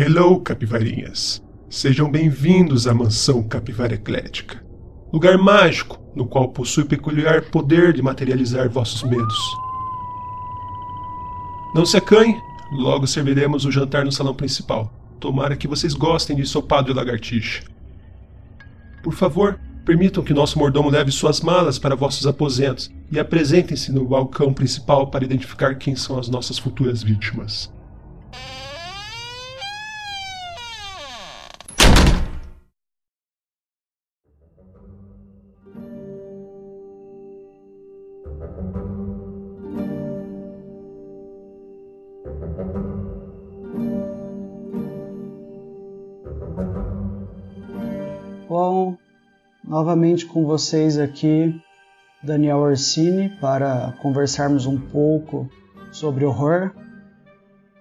Hello, capivarinhas! Sejam bem-vindos à mansão Capivara Eclética, lugar mágico no qual possui peculiar poder de materializar vossos medos. Não se acanhe, logo serviremos o jantar no salão principal. Tomara que vocês gostem de sopado de lagartixa. Por favor, permitam que nosso mordomo leve suas malas para vossos aposentos e apresentem-se no balcão principal para identificar quem são as nossas futuras vítimas. Novamente com vocês aqui, Daniel Orsini, para conversarmos um pouco sobre horror.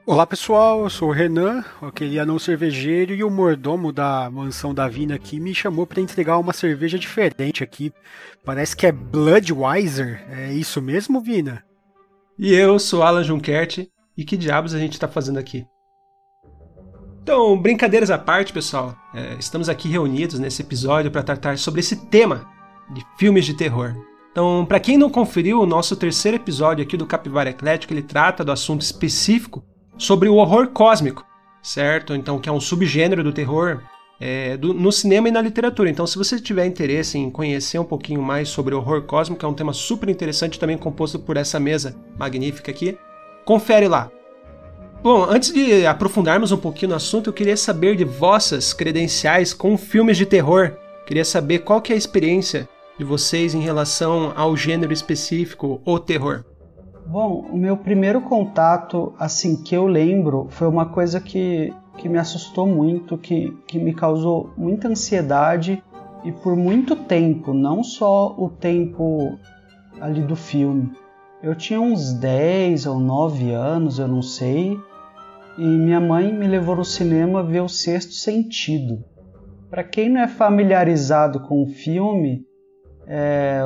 Olá pessoal, eu sou o Renan, aquele anão cervejeiro, e o mordomo da mansão da Vina aqui me chamou para entregar uma cerveja diferente aqui. Parece que é Bloodweiser, é isso mesmo, Vina? E eu sou Alan Junquert, e que diabos a gente está fazendo aqui? Então, brincadeiras à parte, pessoal, é, estamos aqui reunidos nesse episódio para tratar sobre esse tema de filmes de terror. Então, para quem não conferiu, o nosso terceiro episódio aqui do Capivara Eclético, ele trata do assunto específico sobre o horror cósmico, certo? Então, que é um subgênero do terror é, do, no cinema e na literatura. Então, se você tiver interesse em conhecer um pouquinho mais sobre o horror cósmico, é um tema super interessante, também composto por essa mesa magnífica aqui, confere lá. Bom, antes de aprofundarmos um pouquinho no assunto, eu queria saber de vossas credenciais com filmes de terror. Queria saber qual que é a experiência de vocês em relação ao gênero específico, o terror. Bom, o meu primeiro contato, assim, que eu lembro, foi uma coisa que, que me assustou muito, que, que me causou muita ansiedade e por muito tempo, não só o tempo ali do filme. Eu tinha uns 10 ou 9 anos, eu não sei, e minha mãe me levou no cinema ver o Sexto Sentido. Para quem não é familiarizado com o filme, é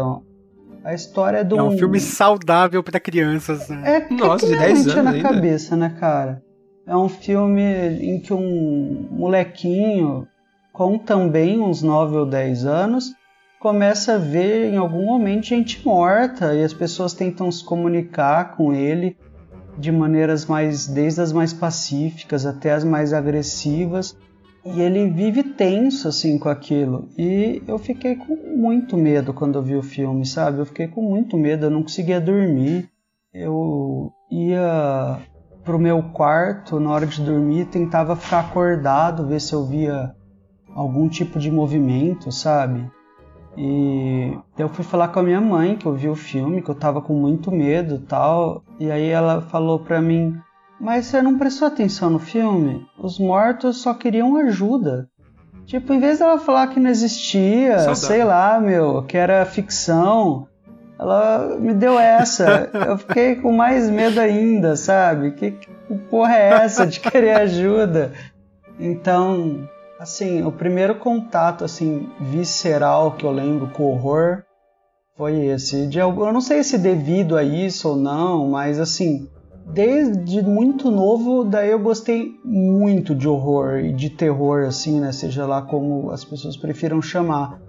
a história é do É um filme saudável para crianças. Né? É, Nossa, de 10 anos na ainda. cabeça, né, cara? É um filme em que um molequinho com também uns 9 ou 10 anos começa a ver em algum momento gente morta e as pessoas tentam se comunicar com ele de maneiras mais desde as mais pacíficas até as mais agressivas. E ele vive tenso assim com aquilo. E eu fiquei com muito medo quando eu vi o filme sabe? Eu fiquei com muito medo eu não conseguia dormir. Eu ia pro meu quarto na hora de dormir tentava ficar acordado ver se eu via algum tipo de movimento sabe e eu fui falar com a minha mãe que eu vi o filme, que eu tava com muito medo tal. E aí ela falou pra mim: Mas você não prestou atenção no filme? Os mortos só queriam ajuda. Tipo, em vez dela falar que não existia, Saudade. sei lá, meu, que era ficção, ela me deu essa. eu fiquei com mais medo ainda, sabe? Que, que porra é essa de querer ajuda? Então, Assim, o primeiro contato assim visceral que eu lembro com horror foi esse. De, eu não sei se devido a isso ou não, mas assim, desde muito novo, daí eu gostei muito de horror e de terror, assim, né? Seja lá como as pessoas prefiram chamar.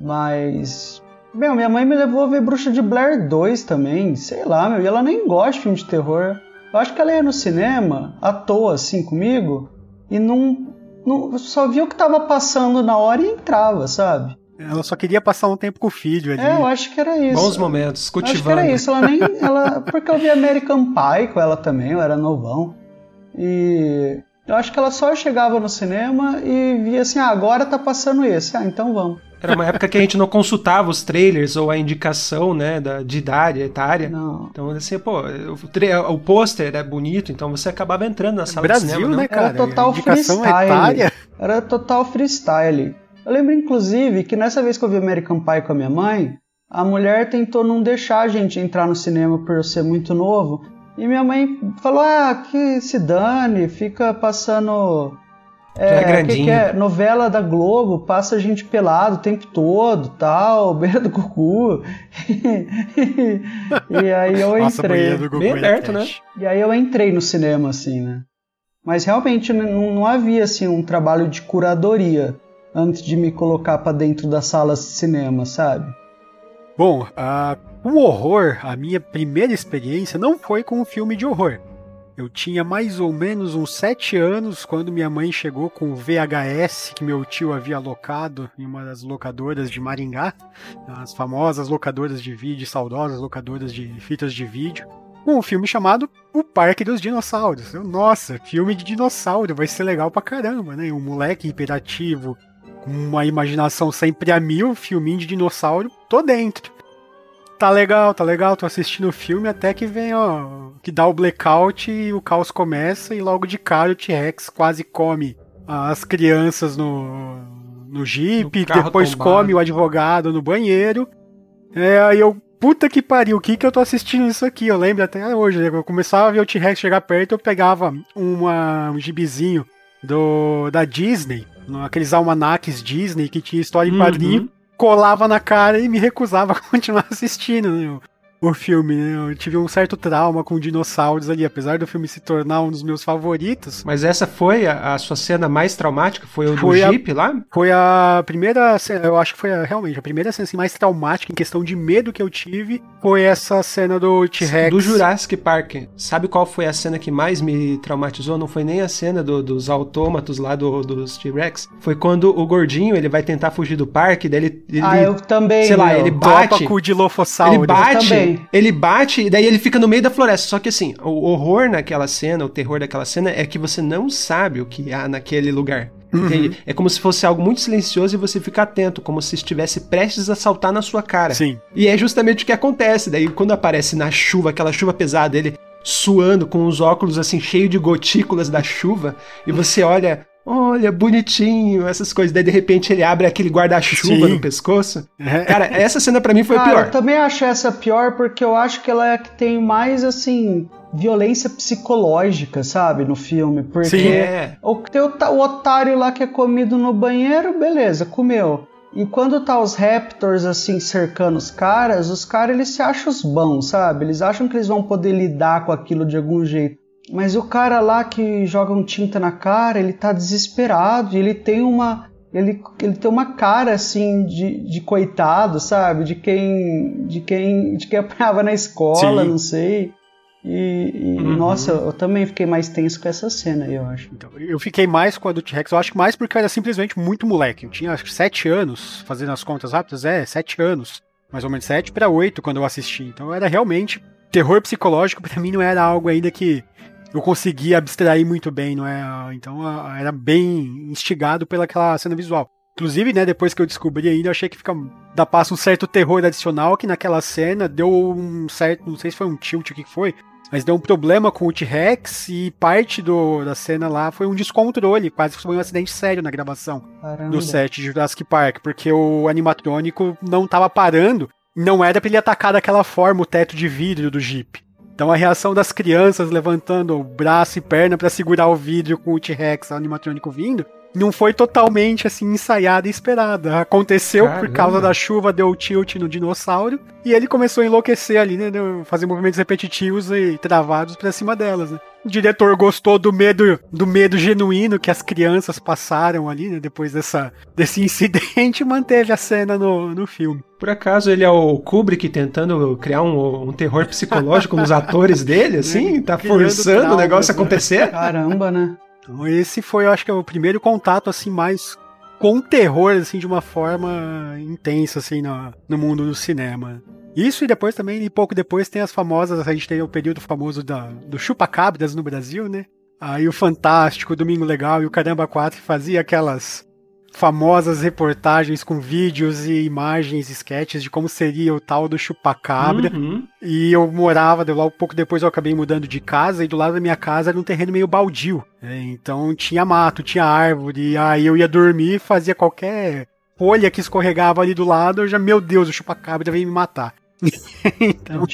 Mas. Meu, minha mãe me levou a ver Bruxa de Blair 2 também. Sei lá, meu, e ela nem gosta de filme de terror. Eu acho que ela ia no cinema, à toa, assim, comigo, e não não, só via o que tava passando na hora e entrava, sabe? Ela só queria passar um tempo com o filho ali. É, eu acho que era isso. Bons momentos, cultivando. acho que era isso. Ela nem. Ela, porque eu vi American Pie com ela também, eu era novão. E eu acho que ela só chegava no cinema e via assim: ah, agora tá passando esse. Ah, então vamos. Era uma época que a gente não consultava os trailers ou a indicação, né, da, de idade, etária. Não. Então, assim, pô, o, o pôster é bonito, então você acabava entrando na sala Brasil, de cinema. né, cara? Era total freestyle. Etária. Era total freestyle. Eu lembro, inclusive, que nessa vez que eu vi American Pie com a minha mãe, a mulher tentou não deixar a gente entrar no cinema por eu ser muito novo. E minha mãe falou: ah, que se dane, fica passando é, é que, que, é novela da Globo, passa gente pelado o tempo todo, tal, beira do cucu. e aí eu Nossa, entrei. Bem aberto, né? E aí eu entrei no cinema, assim, né? Mas realmente não, não havia assim um trabalho de curadoria antes de me colocar para dentro das salas de cinema, sabe? Bom, uh, o horror, a minha primeira experiência não foi com um filme de horror. Eu tinha mais ou menos uns sete anos quando minha mãe chegou com o VHS que meu tio havia alocado em uma das locadoras de Maringá, as famosas locadoras de vídeo, saudosas locadoras de fitas de vídeo, com um filme chamado O Parque dos Dinossauros. Eu, nossa, filme de dinossauro, vai ser legal pra caramba, né? Um moleque hiperativo, com uma imaginação sempre a mil, filminho de dinossauro, tô dentro tá legal, tá legal, tô assistindo o filme até que vem, ó, que dá o blackout e o caos começa e logo de cara o T-Rex quase come as crianças no, no Jeep, no depois tombado. come o advogado no banheiro. É, aí eu, puta que pariu, o que que eu tô assistindo isso aqui? Eu lembro até hoje, né, eu começava a ver o T-Rex chegar perto, eu pegava uma, um gibizinho do, da Disney, aqueles almanaques Disney que tinha história em quadrinho, uhum colava na cara e me recusava a continuar assistindo. Né? O filme, né? Eu tive um certo trauma com dinossauros ali, apesar do filme se tornar um dos meus favoritos. Mas essa foi a, a sua cena mais traumática? Foi o foi do Jeep lá? Foi a primeira, eu acho que foi a, realmente a primeira cena assim, mais traumática em questão de medo que eu tive. Foi essa cena do T-Rex. Do Jurassic Park. Sabe qual foi a cena que mais me traumatizou? Não foi nem a cena do, dos autômatos lá do, dos T-Rex. Foi quando o gordinho ele vai tentar fugir do parque, daí ele, ele ah, eu também. Sei lá, ele bate. Com o Dilophosaurus. Ele bate ele bate e daí ele fica no meio da floresta. Só que assim, o horror naquela cena, o terror daquela cena é que você não sabe o que há naquele lugar. Uhum. É como se fosse algo muito silencioso e você fica atento, como se estivesse prestes a saltar na sua cara. Sim. E é justamente o que acontece. Daí quando aparece na chuva, aquela chuva pesada, ele suando com os óculos assim cheio de gotículas da chuva e você olha olha, bonitinho, essas coisas. Daí de repente ele abre aquele guarda-chuva no pescoço. É. Cara, essa cena para mim foi Cara, pior. Eu também acho essa pior porque eu acho que ela é a que tem mais assim violência psicológica, sabe, no filme. Porque Sim, é. o, tem o, o otário lá que é comido no banheiro, beleza, comeu. E quando tá os Raptors assim cercando os caras, os caras eles se acham os bons, sabe? Eles acham que eles vão poder lidar com aquilo de algum jeito. Mas o cara lá que joga um tinta na cara, ele tá desesperado, ele tem uma ele, ele tem uma cara assim de, de coitado, sabe? De quem de quem de quem apanhava na escola, Sim. não sei. E, e uhum. nossa, eu também fiquei mais tenso com essa cena, eu acho. Então, eu fiquei mais com a do T-Rex, eu acho que mais porque eu era simplesmente muito moleque. Eu tinha acho que sete anos, fazendo as contas rápidas, é, sete anos. Mais ou menos sete para oito quando eu assisti. Então era realmente terror psicológico para mim não era algo ainda que eu conseguia abstrair muito bem, não é? Então era bem instigado pelaquela cena visual. Inclusive, né, depois que eu descobri ainda, eu achei que fica dá passo um certo terror adicional que naquela cena deu um certo, não sei se foi um tilt o que foi, mas deu um problema com o T-Rex e parte do, da cena lá foi um descontrole, quase foi um acidente sério na gravação Caramba. do set de Jurassic Park, porque o animatrônico não estava parando, não era para ele atacar daquela forma o teto de vidro do Jeep. Então a reação das crianças levantando o braço e perna para segurar o vidro com o T-Rex animatrônico vindo, não foi totalmente assim ensaiada e esperada. Aconteceu Caramba. por causa da chuva, deu tilt no dinossauro e ele começou a enlouquecer ali, né? Fazer movimentos repetitivos e travados para cima delas, né? O diretor gostou do medo, do medo genuíno que as crianças passaram ali, né, depois dessa, desse incidente, e manteve a cena no, no filme. Por acaso ele é o Kubrick tentando criar um, um terror psicológico nos atores dele, assim? Tá forçando traumas, o negócio a né? acontecer? Caramba, né? Então esse foi, eu acho que é o primeiro contato, assim, mais com terror, assim, de uma forma intensa, assim, no, no mundo do cinema. Isso e depois também, e pouco depois, tem as famosas, a gente tem o período famoso da, do chupa-cabras no Brasil, né? Aí o Fantástico, o Domingo Legal e o Caramba 4 fazia aquelas famosas reportagens com vídeos e imagens, sketches de como seria o tal do chupacabra. Uhum. E eu morava, logo pouco depois eu acabei mudando de casa, e do lado da minha casa era um terreno meio baldio. Né? Então tinha mato, tinha árvore, aí eu ia dormir fazia qualquer folha que escorregava ali do lado, eu já, meu Deus, o chupacabra veio me matar. então,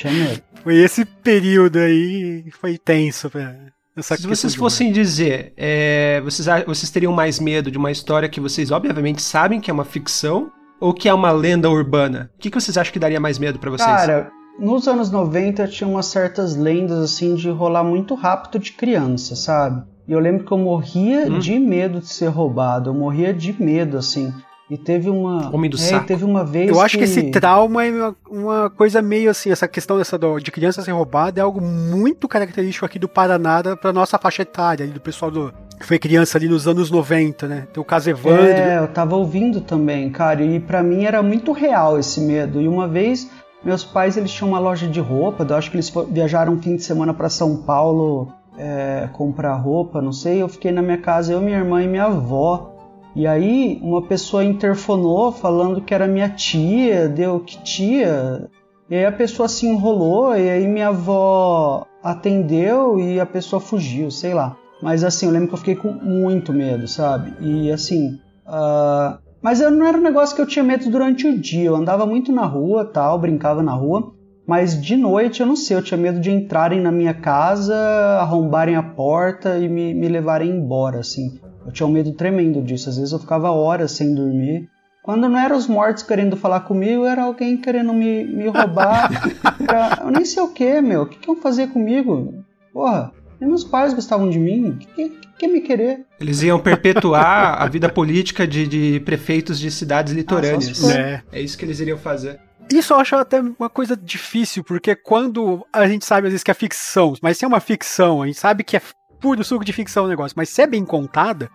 foi esse período aí foi tenso pra, Se vocês fossem dizer, é, vocês, vocês teriam mais medo de uma história que vocês obviamente sabem que é uma ficção ou que é uma lenda urbana? O que, que vocês acham que daria mais medo para vocês? Cara, nos anos 90 tinha umas certas lendas assim de rolar muito rápido de criança, sabe? E eu lembro que eu morria hum. de medo de ser roubado. Eu morria de medo, assim. E teve uma. Homem do é, saco. teve uma vez. Eu acho que... que esse trauma é uma, uma, coisa meio assim, essa questão dessa do, de criança ser roubada é algo muito característico aqui do Paraná pra nossa faixa etária, do pessoal do. Que foi criança ali nos anos 90, né? Tem o caso Evandro. É, eu tava ouvindo também, cara. E para mim era muito real esse medo. E uma vez, meus pais eles tinham uma loja de roupa. Eu acho que eles viajaram um fim de semana para São Paulo é, comprar roupa, não sei. Eu fiquei na minha casa, eu, minha irmã e minha avó. E aí uma pessoa interfonou falando que era minha tia, deu que tia. E aí a pessoa se enrolou e aí minha avó atendeu e a pessoa fugiu, sei lá. Mas assim, eu lembro que eu fiquei com muito medo, sabe? E assim. Uh... Mas eu, não era um negócio que eu tinha medo durante o dia. Eu andava muito na rua, tal, brincava na rua. Mas de noite eu não sei, eu tinha medo de entrarem na minha casa, arrombarem a porta e me, me levarem embora, assim. Eu tinha um medo tremendo disso. Às vezes eu ficava horas sem dormir. Quando não eram os mortos querendo falar comigo, era alguém querendo me, me roubar. pra... Eu nem sei o que, meu. O que, que iam fazer comigo? Porra, nem meus pais gostavam de mim. O que, que, que me querer? Eles iam perpetuar a vida política de, de prefeitos de cidades litorâneas. Ah, é. é isso que eles iriam fazer. Isso eu acho até uma coisa difícil, porque quando a gente sabe às vezes que é ficção, mas se é uma ficção, a gente sabe que é puro suco de ficção o negócio, mas se é bem contada,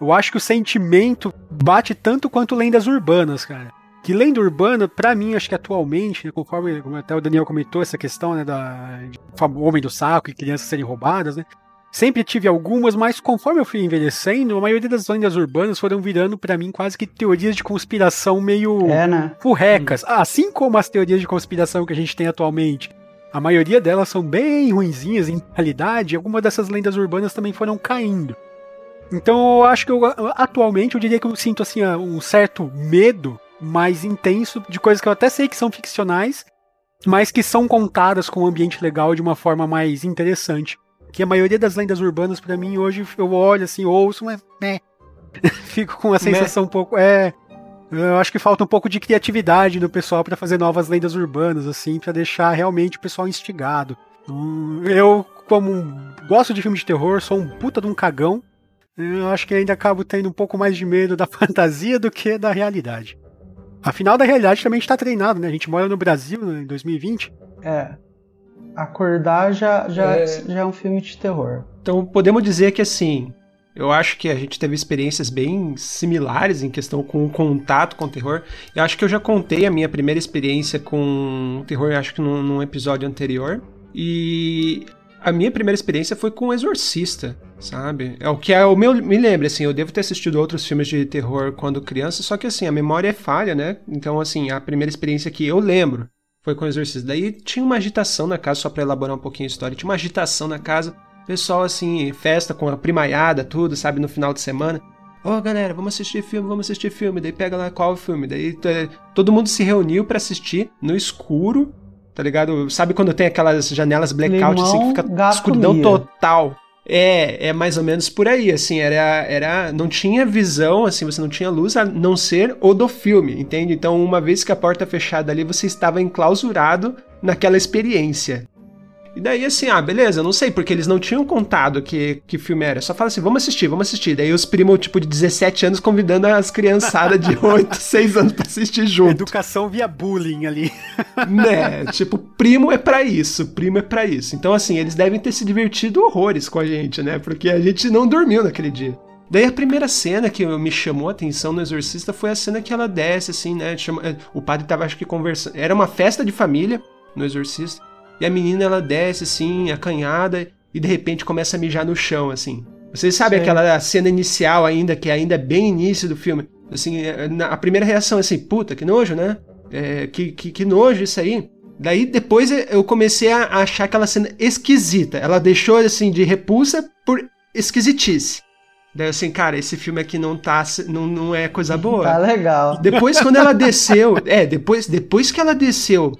eu acho que o sentimento bate tanto quanto lendas urbanas, cara. Que lenda urbana, para mim, acho que atualmente, né, conforme até o Daniel comentou essa questão, né, da de, homem do saco e crianças serem roubadas, né? Sempre tive algumas, mas conforme eu fui envelhecendo, a maioria das lendas urbanas foram virando para mim quase que teorias de conspiração meio é, né? furrecas. Assim como as teorias de conspiração que a gente tem atualmente. A maioria delas são bem ruinzinhas em realidade, algumas dessas lendas urbanas também foram caindo. Então eu acho que eu, atualmente eu diria que eu sinto assim um certo medo mais intenso de coisas que eu até sei que são ficcionais, mas que são contadas com um ambiente legal de uma forma mais interessante. Que a maioria das lendas urbanas para mim hoje eu olho assim, ouço, mas né, fico com a sensação um pouco é eu acho que falta um pouco de criatividade no pessoal para fazer novas lendas urbanas, assim, para deixar realmente o pessoal instigado. Hum, eu, como gosto de filme de terror, sou um puta de um cagão. Eu acho que ainda acabo tendo um pouco mais de medo da fantasia do que da realidade. Afinal, da realidade também está treinado, né? A gente mora no Brasil né, em 2020. É. Acordar já, já, é... já é um filme de terror. Então podemos dizer que assim, eu acho que a gente teve experiências bem similares em questão com o contato com o terror. Eu acho que eu já contei a minha primeira experiência com terror, acho que num, num episódio anterior. E a minha primeira experiência foi com o Exorcista, sabe? É o que é o meu me lembra assim, eu devo ter assistido outros filmes de terror quando criança, só que assim, a memória é falha, né? Então assim, a primeira experiência que eu lembro foi com o Exorcista. Daí tinha uma agitação na casa, só para elaborar um pouquinho a história, tinha uma agitação na casa Pessoal, assim, festa com a primaiada, tudo, sabe, no final de semana. Ó, oh, galera, vamos assistir filme, vamos assistir filme. Daí pega lá qual filme. Daí todo mundo se reuniu para assistir no escuro, tá ligado? Sabe quando tem aquelas janelas blackout Limão, assim que fica escuridão mia. total? É, é mais ou menos por aí, assim, era, era, não tinha visão, assim, você não tinha luz a não ser o do filme, entende? Então, uma vez que a porta fechada ali, você estava enclausurado naquela experiência. E daí, assim, ah, beleza, não sei, porque eles não tinham contado que, que filme era. Só fala assim, vamos assistir, vamos assistir. Daí os primos, tipo, de 17 anos convidando as criançadas de 8, 6 anos pra assistir junto. Educação via bullying ali. né, tipo, primo é para isso, primo é para isso. Então, assim, eles devem ter se divertido horrores com a gente, né? Porque a gente não dormiu naquele dia. Daí a primeira cena que me chamou a atenção no Exorcista foi a cena que ela desce, assim, né? O padre tava, acho que, conversando. Era uma festa de família no Exorcista. E a menina ela desce assim, acanhada, e de repente começa a mijar no chão, assim. Vocês sabem aquela cena inicial ainda, que ainda é bem início do filme? Assim, é, a primeira reação é assim, puta, que nojo, né? É, que, que, que nojo isso aí. Daí depois eu comecei a achar aquela cena esquisita. Ela deixou assim de repulsa por esquisitice. Daí assim, cara, esse filme aqui não tá não, não é coisa boa. Tá legal. Depois quando ela desceu, é, depois depois que ela desceu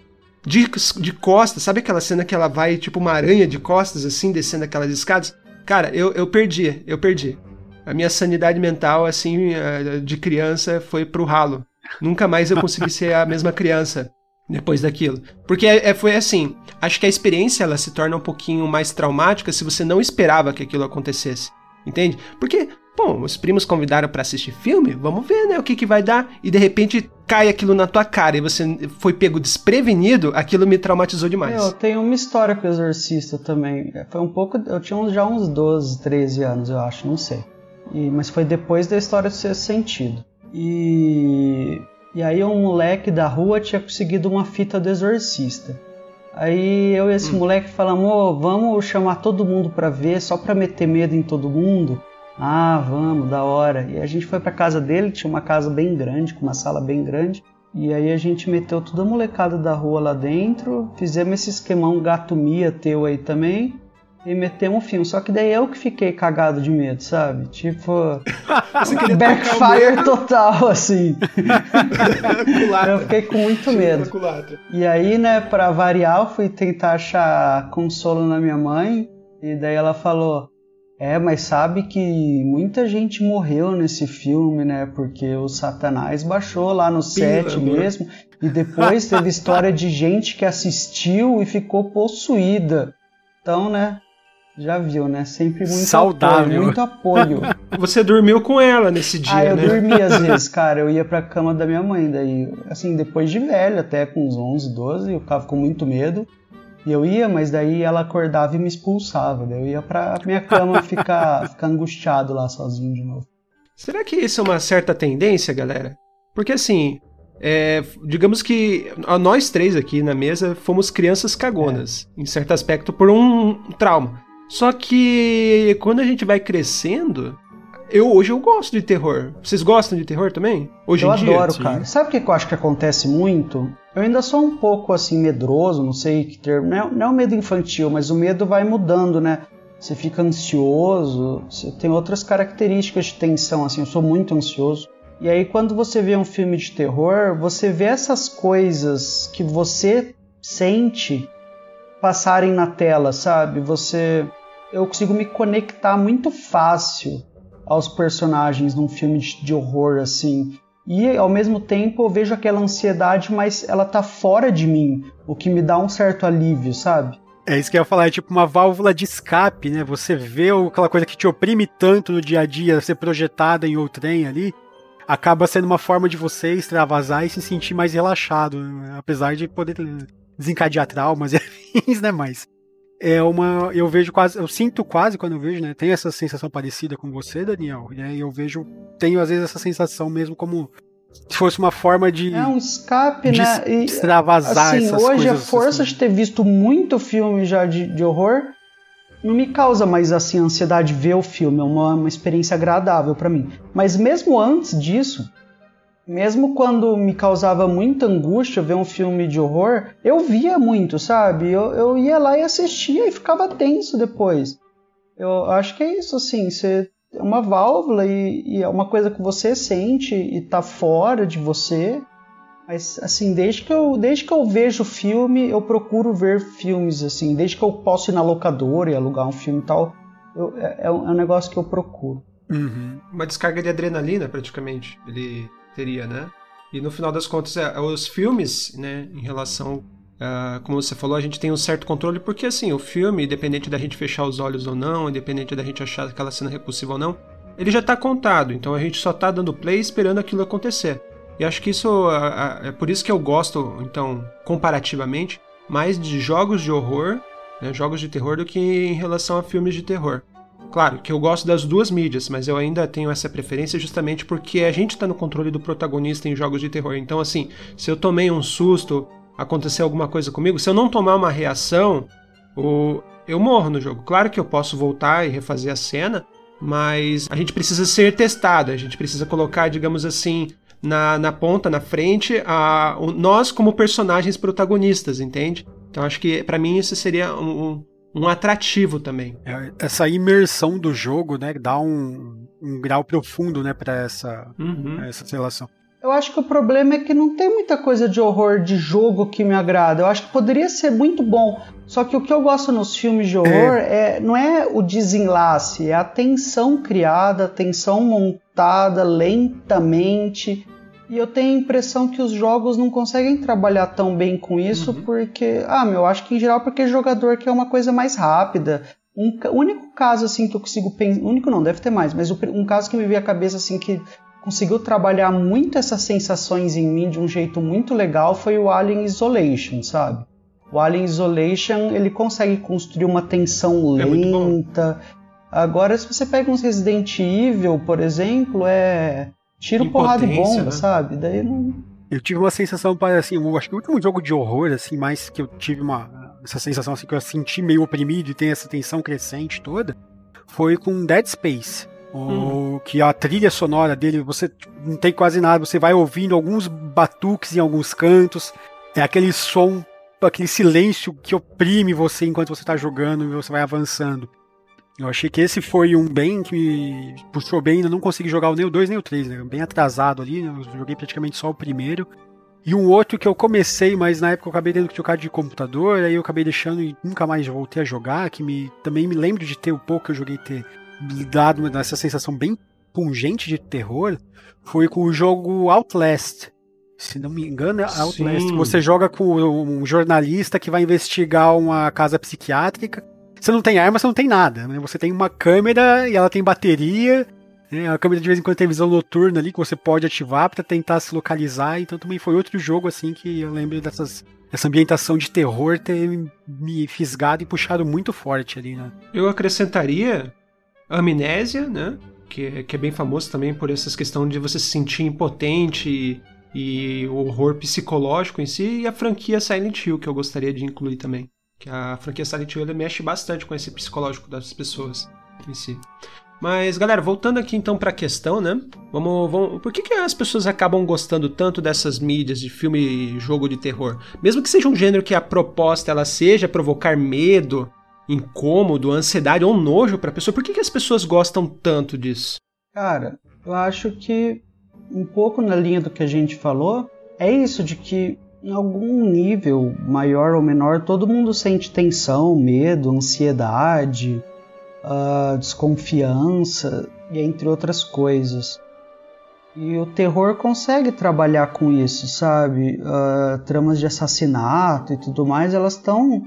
de, de costas, sabe aquela cena que ela vai tipo uma aranha de costas, assim, descendo aquelas escadas? Cara, eu, eu perdi, eu perdi. A minha sanidade mental, assim, eh, de criança foi pro ralo. Nunca mais eu consegui ser a mesma criança depois daquilo. Porque é, é, foi assim, acho que a experiência ela se torna um pouquinho mais traumática se você não esperava que aquilo acontecesse. Entende? Porque, bom, os primos convidaram para assistir filme, vamos ver, né, o que que vai dar. E de repente cai aquilo na tua cara e você foi pego desprevenido, aquilo me traumatizou demais. Eu tenho uma história com o Exorcista também. Foi um pouco, eu tinha já uns 12, 13 anos, eu acho, não sei. E, mas foi depois da história ser sentido. E e aí um moleque da rua tinha conseguido uma fita do Exorcista. Aí eu e esse hum. moleque falamos, oh, vamos chamar todo mundo pra ver, só pra meter medo em todo mundo. Ah, vamos, da hora. E a gente foi pra casa dele, tinha uma casa bem grande, com uma sala bem grande. E aí a gente meteu toda a molecada da rua lá dentro, fizemos esse esquemão gato mia teu aí também e metemos um filme. Só que daí eu que fiquei cagado de medo, sabe? Tipo, backfire total, assim. eu fiquei com muito medo. E aí, né, pra variar, eu fui tentar achar consolo na minha mãe. E daí ela falou: É, mas sabe que muita gente morreu nesse filme, né? Porque o Satanás baixou lá no set mesmo. E depois teve história de gente que assistiu e ficou possuída. Então, né? Já viu, né? Sempre muito Saudável. apoio. Muito apoio. Você dormiu com ela nesse dia, ah, eu né? dormia às vezes, cara. Eu ia pra cama da minha mãe. Daí, assim, depois de velho, até com uns 11, 12, eu ficava com muito medo. E eu ia, mas daí ela acordava e me expulsava. Daí eu ia pra minha cama ficar, ficar angustiado lá sozinho de novo. Será que isso é uma certa tendência, galera? Porque assim, é, digamos que nós três aqui na mesa fomos crianças cagonas, é. em certo aspecto, por um trauma. Só que quando a gente vai crescendo, eu hoje eu gosto de terror. Vocês gostam de terror também? Hoje eu em dia? Eu adoro, cara. Sabe o que eu acho que acontece muito? Eu ainda sou um pouco assim medroso, não sei que termo. Não é, não é um medo infantil, mas o medo vai mudando, né? Você fica ansioso, você tem outras características de tensão, assim, eu sou muito ansioso. E aí quando você vê um filme de terror, você vê essas coisas que você sente passarem na tela, sabe? Você eu consigo me conectar muito fácil aos personagens num filme de, de horror assim. E ao mesmo tempo eu vejo aquela ansiedade, mas ela tá fora de mim, o que me dá um certo alívio, sabe? É isso que eu ia falar, é tipo uma válvula de escape, né? Você vê aquela coisa que te oprime tanto no dia a dia, ser projetada em outrem ali, acaba sendo uma forma de você extravasar e se sentir mais relaxado, né? apesar de poder desencadear traumas e né? Mas é uma. Eu vejo quase. Eu sinto quase quando eu vejo, né? Tenho essa sensação parecida com você, Daniel. E aí eu vejo. Tenho às vezes essa sensação mesmo como se fosse uma forma de. É um escape, de né? E, extravasar assim, essas hoje coisas. a força assim. de ter visto muito filme já de, de horror não me causa mais assim ansiedade ver o filme. É uma, uma experiência agradável para mim. Mas mesmo antes disso mesmo quando me causava muita angústia ver um filme de horror, eu via muito, sabe? Eu, eu ia lá e assistia e ficava tenso depois. Eu acho que é isso, assim, você é uma válvula e, e, é uma coisa que você sente e tá fora de você. Mas, assim, desde que eu, desde que eu vejo filme, eu procuro ver filmes, assim. Desde que eu posso ir na locadora e alugar um filme e tal, eu, é, é, um, é negócio que eu procuro. Uhum. Uma descarga de adrenalina, praticamente. Ele teria, né? E no final das contas, é, os filmes, né, em relação, uh, como você falou, a gente tem um certo controle, porque assim, o filme, independente da gente fechar os olhos ou não, independente da gente achar aquela cena repulsiva ou não, ele já está contado, então a gente só está dando play esperando aquilo acontecer. E acho que isso uh, uh, é por isso que eu gosto, então, comparativamente, mais de jogos de horror, né, jogos de terror, do que em relação a filmes de terror. Claro que eu gosto das duas mídias, mas eu ainda tenho essa preferência justamente porque a gente está no controle do protagonista em jogos de terror. Então, assim, se eu tomei um susto, aconteceu alguma coisa comigo, se eu não tomar uma reação, eu morro no jogo. Claro que eu posso voltar e refazer a cena, mas a gente precisa ser testado, a gente precisa colocar, digamos assim, na, na ponta, na frente, a, nós como personagens protagonistas, entende? Então acho que para mim isso seria um um atrativo também. É, essa imersão do jogo, né, dá um, um grau profundo, né, para essa, uhum. essa relação. Eu acho que o problema é que não tem muita coisa de horror de jogo que me agrada. Eu acho que poderia ser muito bom. Só que o que eu gosto nos filmes de horror é, é não é o desenlace, é a tensão criada, a tensão montada lentamente. E eu tenho a impressão que os jogos não conseguem trabalhar tão bem com isso, uhum. porque. Ah, meu, acho que em geral porque jogador quer uma coisa mais rápida. Um único caso assim que eu consigo pensar, único não, deve ter mais, mas um caso que me veio à cabeça assim que conseguiu trabalhar muito essas sensações em mim de um jeito muito legal foi o Alien Isolation, sabe? O Alien Isolation ele consegue construir uma tensão é lenta. Agora, se você pega uns Resident Evil, por exemplo, é tiro, porrada e bomba, né? sabe? Daí não. Eu tive uma sensação, assim, eu acho que o último jogo de horror, assim, mais que eu tive uma. Essa sensação assim que eu senti meio oprimido e tem essa tensão crescente toda, foi com Dead Space. O, que a trilha sonora dele, você não tem quase nada, você vai ouvindo alguns batuques em alguns cantos, é aquele som aquele silêncio que oprime você enquanto você está jogando e você vai avançando. Eu achei que esse foi um bem que me puxou bem, ainda não consegui jogar nem o 2 nem o 3, né? Bem atrasado ali, né? eu joguei praticamente só o primeiro. E um outro que eu comecei, mas na época eu acabei tendo que trocar de computador, aí eu acabei deixando e nunca mais voltei a jogar, que me também me lembro de ter o pouco que eu joguei ter dado essa sensação bem pungente de terror, foi com o jogo Outlast. Se não me engano, é Outlast. Sim. Você joga com um jornalista que vai investigar uma casa psiquiátrica. Você não tem arma, você não tem nada. Né? Você tem uma câmera e ela tem bateria. Né? A câmera de vez em quando tem visão noturna ali que você pode ativar para tentar se localizar. Então também foi outro jogo assim que eu lembro dessas essa ambientação de terror ter me fisgado e puxado muito forte ali, né? Eu acrescentaria Amnésia, né? Que, é, que é bem famoso também por essas questões de você se sentir impotente e o horror psicológico em si, e a franquia Silent Hill, que eu gostaria de incluir também. Que a franquia Silent Hill mexe bastante com esse psicológico das pessoas em si. Mas, galera, voltando aqui então para a questão, né? Vamos, vamos, por que, que as pessoas acabam gostando tanto dessas mídias de filme e jogo de terror? Mesmo que seja um gênero que a proposta ela seja provocar medo, incômodo, ansiedade ou nojo para a pessoa, por que, que as pessoas gostam tanto disso? Cara, eu acho que um pouco na linha do que a gente falou, é isso de que em algum nível, maior ou menor, todo mundo sente tensão, medo, ansiedade, uh, desconfiança, e entre outras coisas. E o terror consegue trabalhar com isso, sabe? Uh, tramas de assassinato e tudo mais, elas estão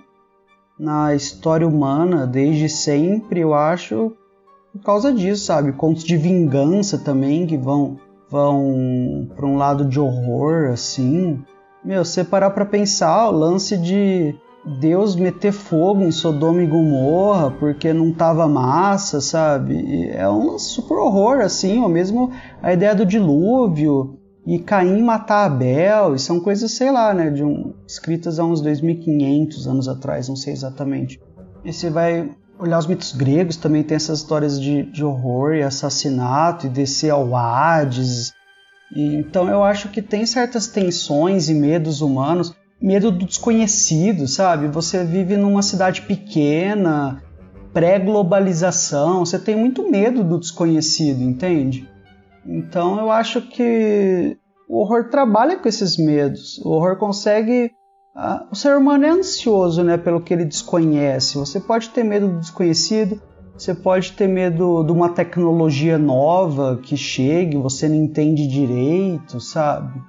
na história humana desde sempre, eu acho, por causa disso, sabe? Contos de vingança também que vão vão para um lado de horror, assim. Meu, você parar pra pensar, o lance de Deus meter fogo em Sodoma e Gomorra porque não tava massa, sabe? É um super horror, assim, ou mesmo a ideia do dilúvio e Caim matar Abel, e são coisas, sei lá, né, de um, escritas há uns 2500 anos atrás, não sei exatamente. E você vai olhar os mitos gregos, também tem essas histórias de, de horror e assassinato e descer ao Hades. Então eu acho que tem certas tensões e medos humanos, medo do desconhecido, sabe? Você vive numa cidade pequena, pré-globalização, você tem muito medo do desconhecido, entende? Então eu acho que o horror trabalha com esses medos. O horror consegue ah, o ser humano é ansioso né, pelo que ele desconhece. Você pode ter medo do desconhecido, você pode ter medo de uma tecnologia nova que chegue, você não entende direito, sabe?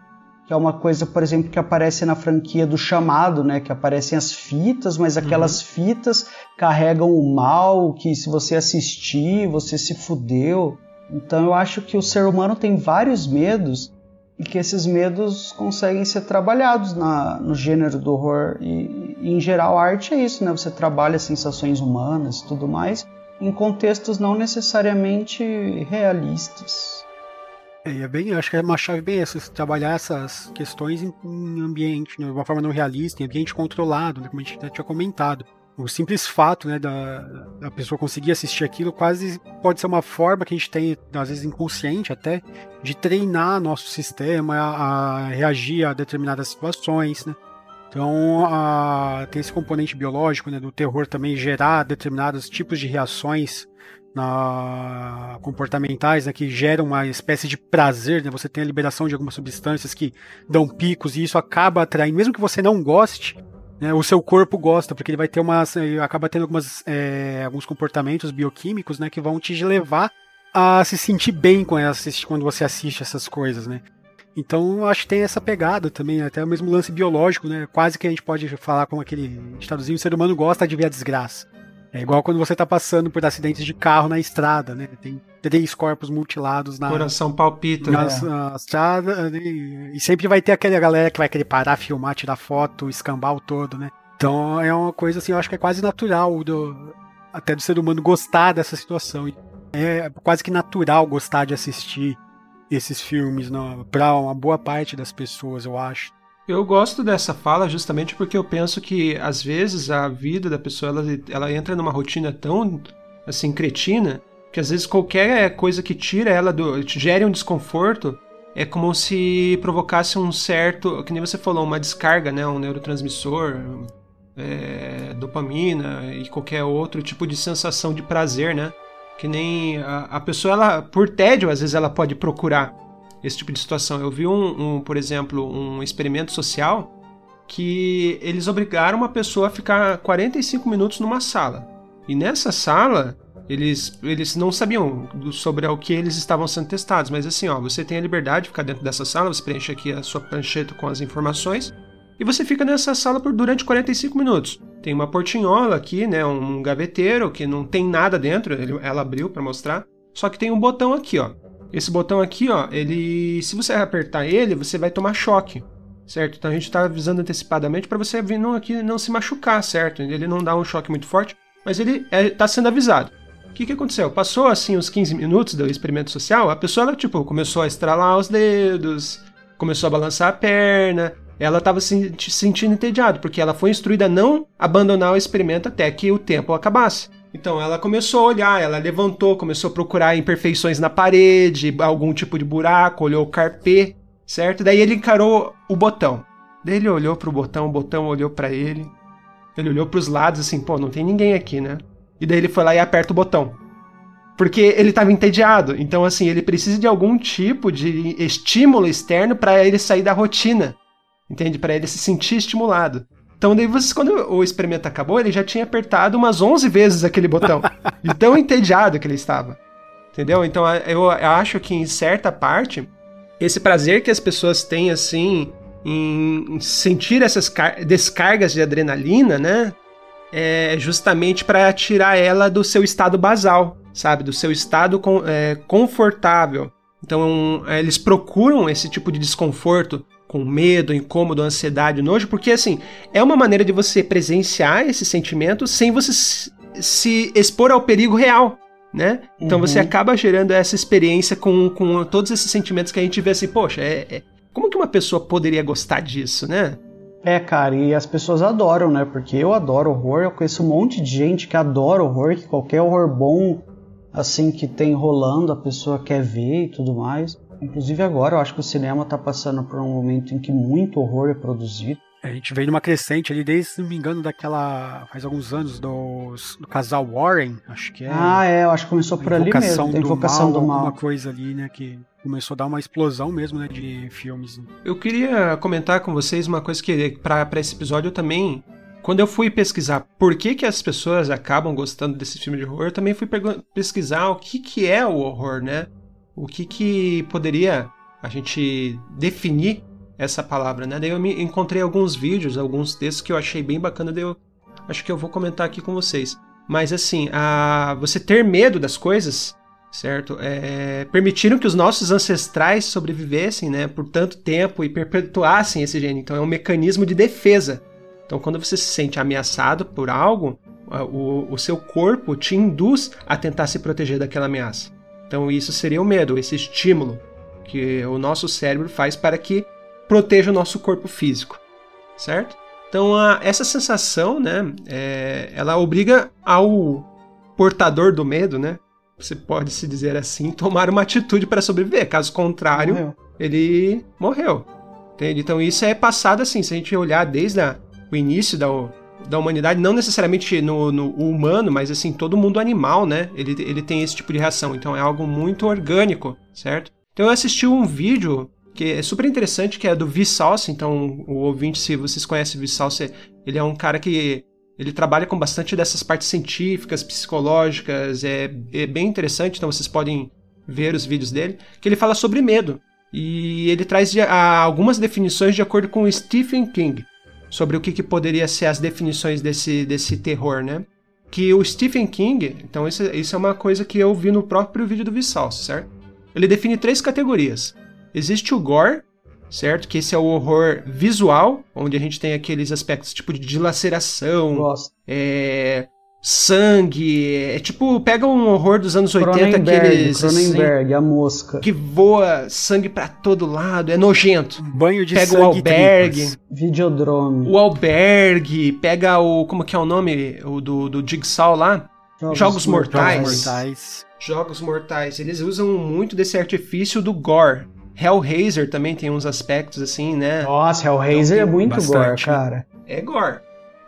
Que é uma coisa, por exemplo, que aparece na franquia do chamado, né? Que aparecem as fitas, mas aquelas uhum. fitas carregam o mal, que se você assistir, você se fudeu. Então eu acho que o ser humano tem vários medos e que esses medos conseguem ser trabalhados na, no gênero do horror. E, e, em geral, a arte é isso, né? Você trabalha sensações humanas e tudo mais em contextos não necessariamente realistas. É, é bem, acho que é uma chave bem essa, trabalhar essas questões em, em ambiente, né, de uma forma não realista, em ambiente controlado, né, como a gente já tinha comentado o simples fato né, da, da pessoa conseguir assistir aquilo quase pode ser uma forma que a gente tem, às vezes inconsciente até, de treinar nosso sistema a, a reagir a determinadas situações, né? Então, a, tem esse componente biológico né, do terror também gerar determinados tipos de reações na, comportamentais né, que geram uma espécie de prazer. Né? Você tem a liberação de algumas substâncias que dão picos e isso acaba atraindo, mesmo que você não goste, né, o seu corpo gosta, porque ele vai ter umas. acaba tendo algumas, é, alguns comportamentos bioquímicos né, que vão te levar a se sentir bem quando você assiste essas coisas, né? Então acho que tem essa pegada também, até o mesmo lance biológico, né? Quase que a gente pode falar com aquele ditadozinho, o ser humano gosta de ver a desgraça. É igual quando você tá passando por acidentes de carro na estrada, né? Tem três corpos mutilados na. Coração palpita, na, né? na estrada. E, e sempre vai ter aquela galera que vai querer parar, filmar, tirar foto, escambar o todo, né? Então é uma coisa assim, eu acho que é quase natural do, até do ser humano gostar dessa situação. É quase que natural gostar de assistir esses filmes para uma boa parte das pessoas, eu acho. Eu gosto dessa fala justamente porque eu penso que às vezes a vida da pessoa ela, ela entra numa rotina tão assim cretina que às vezes qualquer coisa que tira ela do gere um desconforto é como se provocasse um certo, que nem você falou, uma descarga, né, um neurotransmissor, é, dopamina e qualquer outro tipo de sensação de prazer, né? Que nem a, a, pessoa, ela, por tédio, às vezes ela pode procurar esse tipo de situação. Eu vi um, um, por exemplo, um experimento social que eles obrigaram uma pessoa a ficar 45 minutos numa sala. E nessa sala, eles, eles não sabiam sobre o que eles estavam sendo testados, mas assim, ó, você tem a liberdade de ficar dentro dessa sala, você preenche aqui a sua prancheta com as informações e você fica nessa sala por durante 45 minutos. Tem uma portinhola aqui, né, um gaveteiro que não tem nada dentro, ele, ela abriu para mostrar, só que tem um botão aqui, ó. Esse botão aqui, ó, ele, se você apertar ele, você vai tomar choque, certo? Então a gente está avisando antecipadamente para você vir não, aqui não se machucar, certo? Ele não dá um choque muito forte, mas ele está é, sendo avisado. O que, que aconteceu? Passou assim os 15 minutos do experimento social, a pessoa ela, tipo, começou a estralar os dedos, começou a balançar a perna, ela estava se sentindo entediada, porque ela foi instruída a não abandonar o experimento até que o tempo acabasse. Então ela começou a olhar, ela levantou, começou a procurar imperfeições na parede, algum tipo de buraco, olhou o carpê, certo? Daí ele encarou o botão. Daí ele olhou pro botão, o botão olhou para ele. Ele olhou para os lados assim, pô, não tem ninguém aqui, né? E daí ele foi lá e aperta o botão. Porque ele estava entediado. Então, assim, ele precisa de algum tipo de estímulo externo para ele sair da rotina entende? Para ele se sentir estimulado. Então, daí quando o experimento acabou, ele já tinha apertado umas 11 vezes aquele botão. de tão entediado que ele estava. Entendeu? Então, eu acho que em certa parte, esse prazer que as pessoas têm, assim, em sentir essas descargas de adrenalina, né? É justamente para tirar ela do seu estado basal, sabe? Do seu estado é, confortável. Então, eles procuram esse tipo de desconforto com medo, incômodo, ansiedade, nojo, porque assim, é uma maneira de você presenciar esse sentimento sem você se expor ao perigo real, né? Então uhum. você acaba gerando essa experiência com, com todos esses sentimentos que a gente vê assim, poxa, é, é, como que uma pessoa poderia gostar disso, né? É, cara, e as pessoas adoram, né? Porque eu adoro horror, eu conheço um monte de gente que adora horror, que qualquer horror bom, assim, que tem rolando, a pessoa quer ver e tudo mais. Inclusive agora eu acho que o cinema está passando por um momento em que muito horror é produzido. A gente veio numa crescente ali, desde, se não me engano, daquela. faz alguns anos, do, do casal Warren, acho que é. Ah, é, eu acho que começou por ali mesmo. Da invocação do mal, do mal. coisa ali, né, que começou a dar uma explosão mesmo, né, de filmes. Eu queria comentar com vocês uma coisa que, para esse episódio, eu também. Quando eu fui pesquisar por que, que as pessoas acabam gostando desse filme de horror, eu também fui pesquisar o que, que é o horror, né? O que, que poderia a gente definir essa palavra, né? Daí eu encontrei alguns vídeos, alguns textos que eu achei bem bacana, daí eu acho que eu vou comentar aqui com vocês. Mas assim, a você ter medo das coisas, certo? É, permitiram que os nossos ancestrais sobrevivessem, né, por tanto tempo e perpetuassem esse gene. Então é um mecanismo de defesa. Então quando você se sente ameaçado por algo, o, o seu corpo te induz a tentar se proteger daquela ameaça. Então, isso seria o medo, esse estímulo que o nosso cérebro faz para que proteja o nosso corpo físico, certo? Então, a, essa sensação, né, é, ela obriga ao portador do medo, né, você pode se dizer assim, tomar uma atitude para sobreviver. Caso contrário, morreu. ele morreu. Entende? Então, isso é passado assim, se a gente olhar desde a, o início da, da humanidade, não necessariamente no, no humano, mas assim, todo mundo animal, né? Ele, ele tem esse tipo de reação. Então é algo muito orgânico, certo? Então eu assisti um vídeo que é super interessante, que é do Vsauce. Então, o ouvinte, se vocês conhecem o Vsauce, ele é um cara que ele trabalha com bastante dessas partes científicas, psicológicas, é, é bem interessante, então vocês podem ver os vídeos dele, que ele fala sobre medo. E ele traz de, a, algumas definições de acordo com Stephen King sobre o que, que poderia ser as definições desse, desse terror, né? que o Stephen King, então isso, isso é uma coisa que eu vi no próprio vídeo do Vissal, certo? Ele define três categorias. Existe o gore, certo? Que esse é o horror visual, onde a gente tem aqueles aspectos tipo de dilaceração, é, sangue, é tipo, pega um horror dos anos 80, Cronenberg, aqueles Cronenberg, a mosca. assim, que voa sangue pra todo lado, é nojento. Banho de Pega sangue o albergue, tripas. Videodrome. o albergue, pega o, como que é o nome, o do, do Jigsaw lá? Jogos Mortais. Jogos mortais. Jogos Mortais, eles usam muito desse artifício do gore. Hellraiser também tem uns aspectos assim, né? Nossa, Hellraiser Então, é muito bastante. gore, cara. é gore.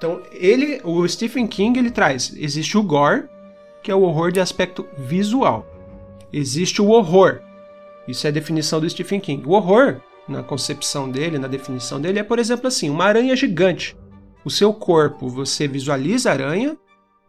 Então, ele, o Stephen King, ele traz, existe o gore, que é o horror de aspecto visual. Existe o horror. Isso é a definição do Stephen King. O horror, na concepção dele, na definição dele, é, por exemplo, assim, uma aranha gigante. O seu corpo, você visualiza a aranha,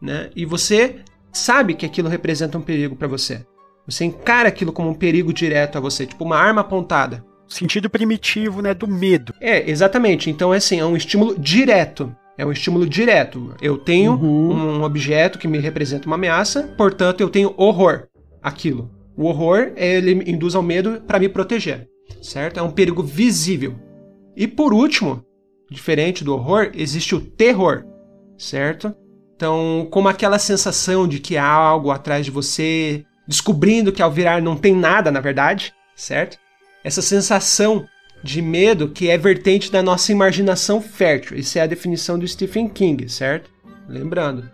né? E você sabe que aquilo representa um perigo para você. Você encara aquilo como um perigo direto a você, tipo uma arma apontada. Sentido primitivo, né, do medo. É, exatamente. Então, é assim, é um estímulo direto. É um estímulo direto. Eu tenho Uhum. um objeto que me representa uma ameaça, portanto, eu tenho horror aquilo. O horror, ele induz ao medo para me proteger, certo? É um perigo visível. E por último, diferente do horror, existe o terror, certo? Então, como aquela sensação de que há algo atrás de você, descobrindo que ao virar não tem nada, na verdade, certo? Essa sensação de medo que é vertente da nossa imaginação fértil. Isso é a definição do Stephen King, certo? Lembrando.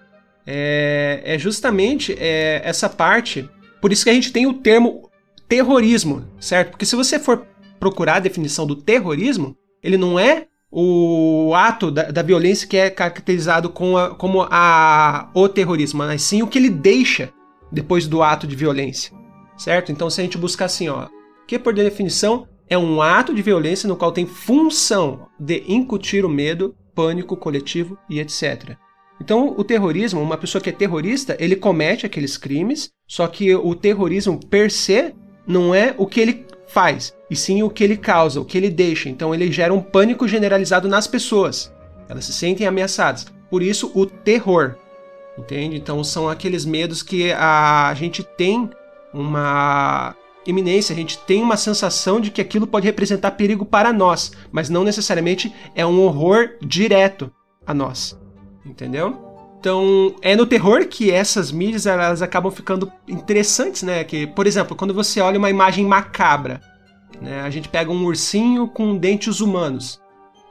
É, é justamente é, essa parte. Por isso que a gente tem o termo terrorismo, certo? Porque se você for procurar a definição do terrorismo, ele não é o ato da, da violência que é caracterizado com a- como a, o terrorismo, mas sim o que ele deixa depois do ato de violência, certo? Então, se a gente buscar assim, ó, que por definição é um ato de violência no qual tem função de incutir o medo, pânico coletivo e etc. Então, o terrorismo, uma pessoa que é terrorista, ele comete aqueles crimes, só que o terrorismo per se não é o que ele faz, e sim o que ele causa, o que ele deixa. Então, ele gera um pânico generalizado nas pessoas. Elas se sentem ameaçadas. Por isso, o terror. Entende? Então, são aqueles medos que a gente tem uma iminência, a gente tem uma sensação de que aquilo pode representar perigo para nós, mas não necessariamente é um horror direto a nós. Entendeu? Então, é no terror que essas mídias elas acabam ficando interessantes, né? Que, por exemplo, quando você olha uma imagem macabra, né? A gente pega um ursinho com dentes humanos.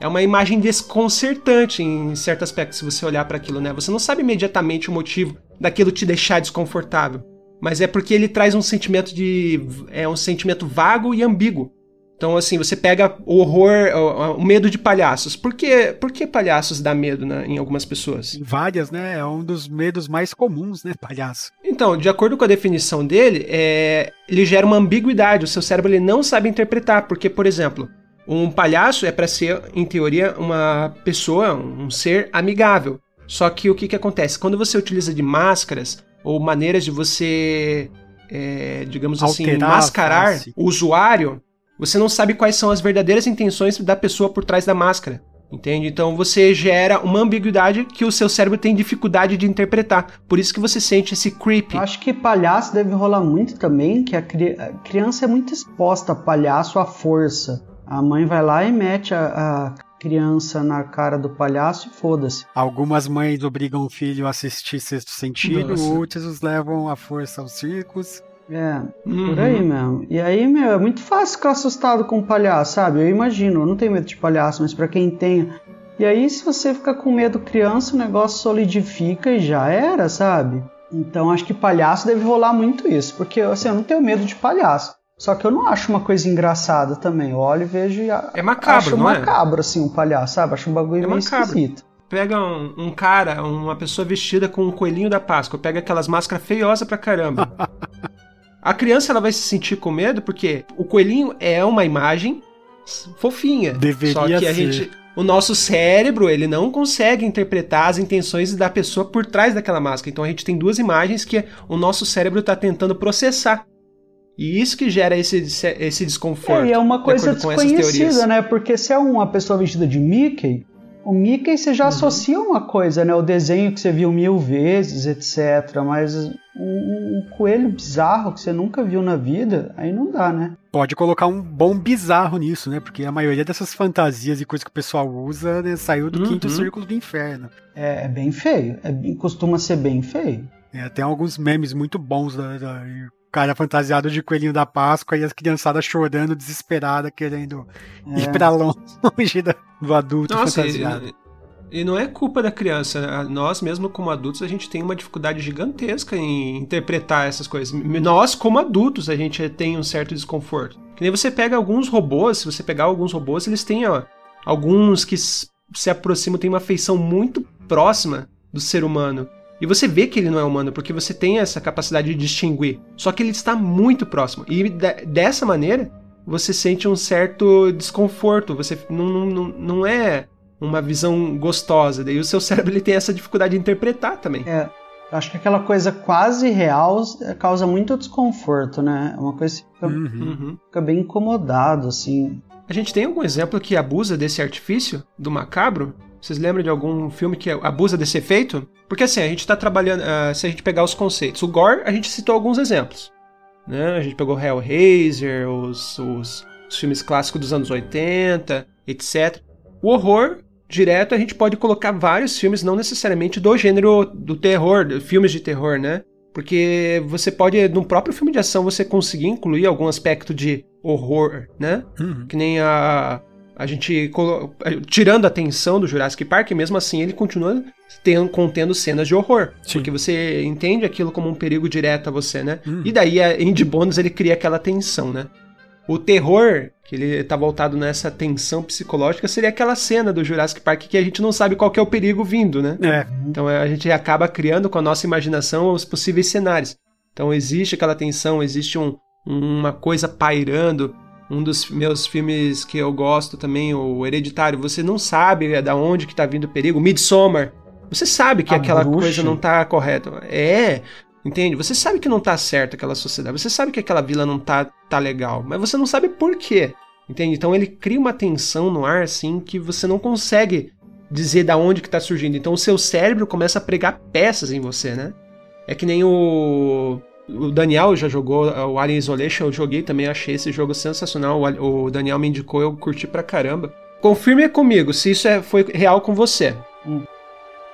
É uma imagem desconcertante em certo aspecto se você olhar para aquilo, né? Você não sabe imediatamente o motivo daquilo te deixar desconfortável, mas é porque ele traz um sentimento de é um sentimento vago e ambíguo. Então, assim, você pega o horror, o, o medo de palhaços. Por que, por que palhaços dá medo né, em algumas pessoas? Em várias, né? É um dos medos mais comuns, né, palhaço? Então, de acordo com a definição dele, é, ele gera uma ambiguidade. O seu cérebro ele não sabe interpretar. Porque, por exemplo, um palhaço é para ser, em teoria, uma pessoa, um ser amigável. Só que o que, que acontece? Quando você utiliza de máscaras ou maneiras de você, é, digamos assim, Alterar a mascarar o usuário, você não sabe quais são as verdadeiras intenções da pessoa por trás da máscara. Entende? Então você gera uma ambiguidade que o seu cérebro tem dificuldade de interpretar. Por isso que você sente esse creep. Eu acho que palhaço deve rolar muito também, que a, cri- a criança é muito exposta a palhaço à força. A mãe vai lá e mete a, a criança na cara do palhaço e foda-se. Algumas mães obrigam o filho a assistir Sexto Sentido, Nossa. outras os levam à força aos circos. É, Uhum. por aí mesmo. E aí, meu, é muito fácil ficar assustado com palhaço, sabe? Eu imagino, eu não tenho medo de palhaço, mas pra quem tem. E aí, se você fica com medo criança, o negócio solidifica e já era, sabe? Então acho que palhaço deve rolar muito isso, porque assim, eu não tenho medo de palhaço. Só que eu não acho uma coisa engraçada também. Eu olho e vejo e a- É macabro, acho não é? macabro, assim, um palhaço, sabe? Acho um bagulho É meio macabro. esquisito. Pega um, um cara, uma pessoa vestida com um coelhinho da Páscoa, pega aquelas máscaras feiosas pra caramba. A criança ela vai se sentir com medo porque o coelhinho é uma imagem fofinha. Deveria Só que a ser. gente, o nosso cérebro, ele não consegue interpretar as intenções da pessoa por trás daquela máscara. Então a gente tem duas imagens que o nosso cérebro está tentando processar. E isso que gera esse, esse desconforto. É, e é uma de coisa essas desconhecida, né? Porque se é uma pessoa vestida de Mickey, O Mickey você já uhum. associa uma coisa, né? O desenho que você viu mil vezes, etc. Mas um, um, coelho bizarro que você nunca viu na vida, aí não dá, né? Pode colocar um bom bizarro nisso, né? Porque a maioria dessas fantasias e coisas que o pessoal usa né, saiu do uhum. quinto círculo do inferno. É, é bem feio. É, costuma ser bem feio. É, tem alguns memes muito bons da, da cara fantasiado de coelhinho da Páscoa e as criançadas chorando, desesperada, querendo é. ir pra longe do adulto Nossa, fantasiado. E, e, não é culpa da criança. Nós, mesmo como adultos, a gente tem uma dificuldade gigantesca em interpretar essas coisas. Nós, como adultos, a gente tem um certo desconforto. Que nem você pega alguns robôs, se você pegar alguns robôs, eles têm, ó, alguns que se aproximam, têm uma feição muito próxima do ser humano. E você vê que ele não é humano, porque você tem essa capacidade de distinguir. Só que ele está muito próximo. E dessa maneira, você sente um certo desconforto. Você não, não, não é uma visão gostosa. Daí o seu cérebro ele tem essa dificuldade de interpretar também. É. Acho que aquela coisa quase real causa muito desconforto, né? É uma coisa que fica, uhum. uhum. fica bem incomodado, assim. A gente tem algum exemplo que abusa desse artifício do macabro? Vocês lembram de algum filme que abusa desse efeito? Porque assim, a gente está trabalhando. Uh, se a gente pegar os conceitos, o gore, a gente citou alguns exemplos. Né? A gente pegou Hellraiser, os, os, os filmes clássicos dos anos 80, etc. O horror, direto, a gente pode colocar vários filmes, não necessariamente do gênero do terror, filmes de terror, né? Porque você pode, no próprio filme de ação, você conseguir incluir algum aspecto de horror, né? Uhum. Que nem a, a gente tirando a atenção do Jurassic Park, mesmo assim ele continua tendo, contendo cenas de horror. Sim. Porque você entende aquilo como um perigo direto a você, né? Hum. E daí, a Indie Bonus, ele cria aquela tensão, né? O terror, que ele tá voltado nessa tensão psicológica, seria aquela cena do Jurassic Park que a gente não sabe qual é o perigo vindo, né? É. Então a gente acaba criando com a nossa imaginação os possíveis cenários. Então existe aquela tensão, existe um, uma coisa pairando, um dos meus filmes que eu gosto também, o Hereditário, você não sabe da onde que tá vindo o perigo. Midsommar, você sabe que a aquela bruxa. coisa não tá correta. É, entende? Você sabe que não tá certo aquela sociedade, você sabe que aquela vila não tá, tá legal, mas você não sabe por quê. Entende? Então ele cria uma tensão no ar assim que você não consegue dizer da onde que tá surgindo. Então o seu cérebro começa a pregar peças em você, né? É que nem o o Daniel já jogou uh, o Alien Isolation, eu joguei também, achei esse jogo sensacional. O Daniel me indicou, eu curti pra caramba. Confirme comigo se isso é, foi real com você.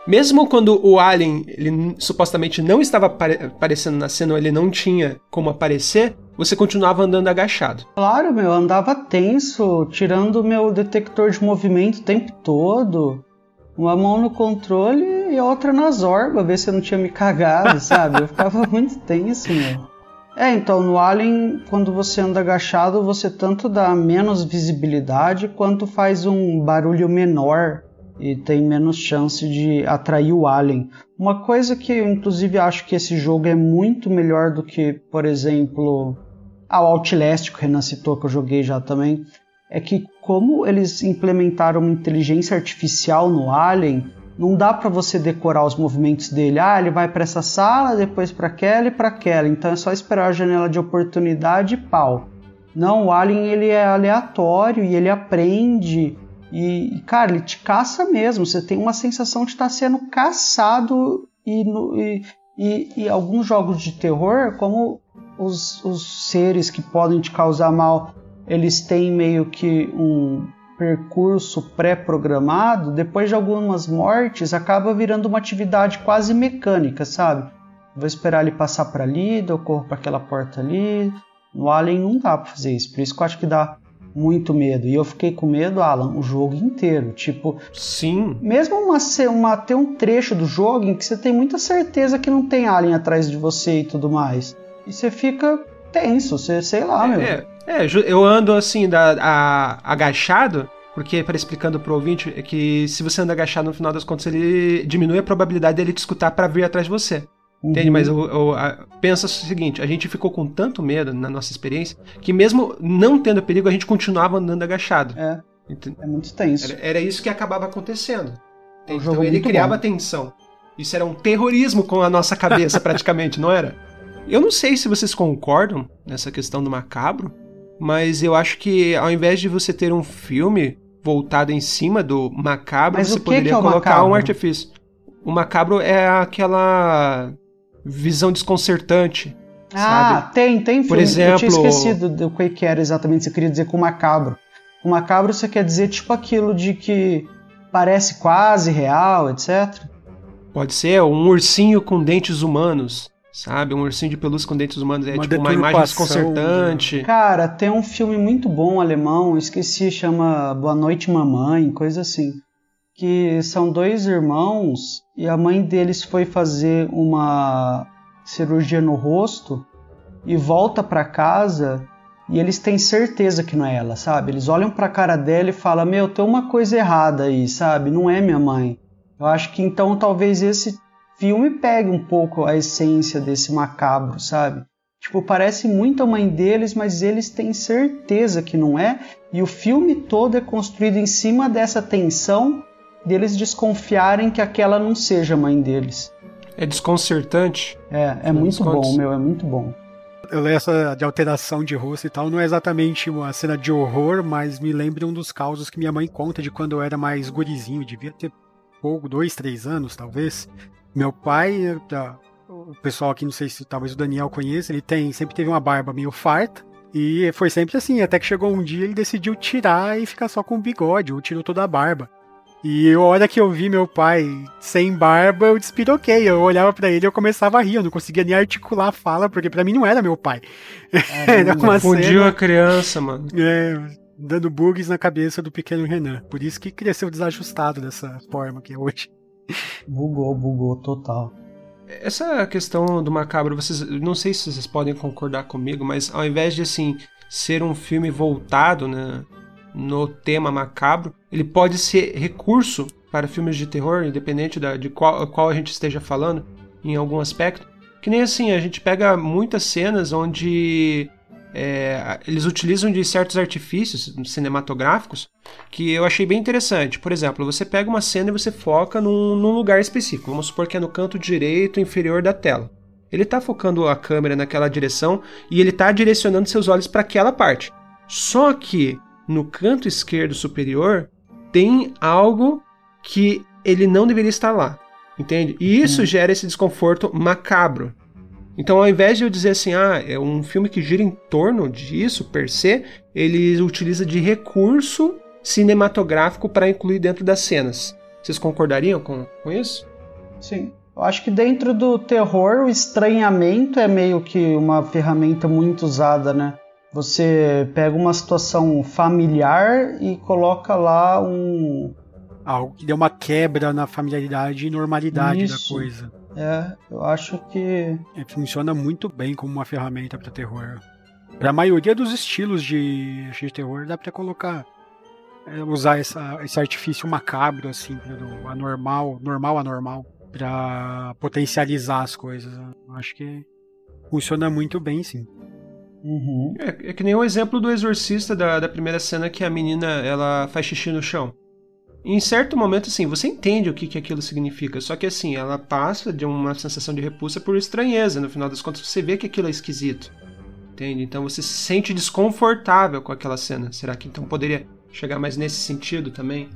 Mesmo quando o Alien ele supostamente não estava aparecendo na cena, ele não tinha como aparecer, você continuava andando agachado. Claro, meu, andava tenso, tirando meu detector de movimento o tempo todo. Uma mão no controle e outra nas orbas, ver se eu não tinha me cagado, sabe? Eu ficava muito tenso, meu. É, então no Alien, quando você anda agachado, você tanto dá menos visibilidade quanto faz um barulho menor e tem menos chance de atrair o Alien. Uma coisa que eu inclusive acho que esse jogo é muito melhor do que, por exemplo, ah, o Outlast que o Renan citou, que eu joguei já também, é que como eles implementaram uma inteligência artificial no Alien, não dá para você decorar os movimentos dele. Ah, ele vai para essa sala, depois para aquela e para aquela. Então é só esperar a janela de oportunidade e pau. Não, o Alien ele é aleatório e ele aprende. E, cara, ele te caça mesmo. Você tem uma sensação de estar sendo caçado. E, no, e, e, e alguns jogos de terror, como os, os seres que podem te causar mal eles têm meio que um percurso pré-programado, depois de algumas mortes acaba virando uma atividade quase mecânica, sabe? Vou esperar ele passar para ali, eu corro para aquela porta ali. No Alien não dá para fazer isso, por isso que eu acho que dá muito medo. E eu fiquei com medo, Alan, o jogo inteiro. Tipo, sim. Mesmo uma, uma ter um trecho do jogo em que você tem muita certeza que não tem alien atrás de você e tudo mais. E você fica tenso, você, sei lá, é, meu. É, é, eu ando assim, da, a, agachado, porque, para explicando pro ouvinte, é que se você anda agachado, no final das contas, ele diminui a probabilidade dele te escutar para vir atrás de você. Uhum. Entende? Mas eu, eu, a, pensa o seguinte: a gente ficou com tanto medo na nossa experiência que, mesmo não tendo perigo, a gente continuava andando agachado. É. É muito tenso. Era, era isso que acabava acontecendo. É então ele criava bom. tensão. Isso era um terrorismo com a nossa cabeça, praticamente, não era? Eu não sei se vocês concordam nessa questão do macabro, mas eu acho que ao invés de você ter um filme voltado em cima do macabro, Mas você poderia é colocar macabro? um artifício. O macabro é aquela visão desconcertante. Ah, sabe? tem, tem filme. Por exemplo, eu tinha esquecido do que era exatamente você queria dizer com macabro. O macabro você quer dizer tipo aquilo de que parece quase real, etc. Pode ser um ursinho com dentes humanos, sabe? Um ursinho de pelúcia com dentes humanos. É uma tipo uma imagem desconcertante. Cara, tem um filme muito bom alemão, esqueci, chama Boa Noite Mamãe, coisa assim. Que são dois irmãos e a mãe deles foi fazer uma cirurgia no rosto e volta para casa e eles têm certeza que não é ela, sabe? Eles olham para a cara dela e falam: Meu, tem uma coisa errada aí, sabe? Não é minha mãe. Eu acho que então talvez esse filme pegue um pouco a essência desse macabro, sabe? Tipo, parece muito a mãe deles, mas eles têm certeza que não é, e o filme todo é construído em cima dessa tensão deles desconfiarem que aquela não seja a mãe deles. É desconcertante. É, é muito bom, meu, é muito bom. Eu leio essa de alteração de rosto e tal, não é exatamente uma cena de horror, mas me lembra um dos causos que minha mãe conta de quando eu era mais gurizinho, devia ter pouco, dois, três anos, talvez. Meu pai, tá, o pessoal aqui, não sei se talvez o Daniel conheça, ele tem, sempre teve uma barba meio farta, e foi sempre assim, até que chegou um dia ele decidiu tirar e ficar só com o bigode, ou tirou toda a barba. E a hora que eu vi meu pai sem barba, eu despiroquei. Eu olhava para ele e eu começava a rir. Eu não conseguia nem articular a fala, porque para mim não era meu pai. É, era uma Confundiu cena... a criança, mano. É, dando bugs na cabeça do pequeno Renan. Por isso que cresceu desajustado dessa forma que é hoje. Bugou, bugou total. Essa questão do macabro, vocês, não sei se vocês podem concordar comigo, mas ao invés de assim ser um filme voltado, né, no tema macabro, ele pode ser recurso para filmes de terror, independente da, de qual, qual a gente esteja falando, em algum aspecto. Que nem assim, a gente pega muitas cenas onde é, eles utilizam de certos artifícios cinematográficos que eu achei bem interessante. Por exemplo, você pega uma cena e você foca num, num lugar específico. Vamos supor que é no canto direito inferior da tela. Ele está focando a câmera naquela direção e ele está direcionando seus olhos para aquela parte. Só que no canto esquerdo superior tem algo que ele não deveria estar lá. Entende? E isso hum. gera esse desconforto macabro. Então, ao invés de eu dizer assim, ah, é um filme que gira em torno disso, per se, ele utiliza de recurso cinematográfico para incluir dentro das cenas. Vocês concordariam com, com isso? Sim. Eu acho que dentro do terror, o estranhamento é meio que uma ferramenta muito usada, né? Você pega uma situação familiar e coloca lá um. Algo que dê uma quebra na familiaridade e normalidade Isso. da coisa. É, eu acho que. É, funciona muito bem como uma ferramenta para terror. Para a maioria dos estilos de, de terror, dá para colocar. É, usar essa, esse artifício macabro, assim, do anormal, normal anormal, para potencializar as coisas. Eu acho que funciona muito bem, sim. Uhum. É, é, que nem o exemplo do exorcista da, da primeira cena que a menina ela faz xixi no chão. Em certo momento, assim, você entende o que, que aquilo significa, só que assim, ela passa de uma sensação de repulsa por estranheza. No final das contas, você vê que aquilo é esquisito. Entende? Então você se sente desconfortável com aquela cena. Será que então poderia chegar mais nesse sentido também?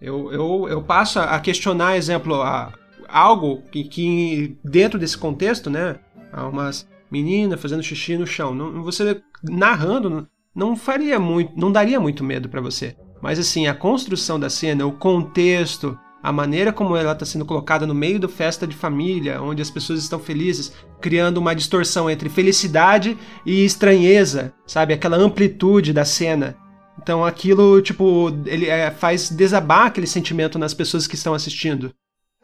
Eu, eu, eu passo a questionar, exemplo, a, algo que, que dentro desse contexto, né? Há umas menina fazendo xixi no chão. Não, você narrando não faria muito, não daria muito medo para você. Mas assim, a construção da cena, o contexto, a maneira como ela está sendo colocada no meio da festa de família, onde as pessoas estão felizes, criando uma distorção entre felicidade e estranheza, sabe? Aquela amplitude da cena. Então aquilo, tipo, ele é, faz desabar aquele sentimento nas pessoas que estão assistindo.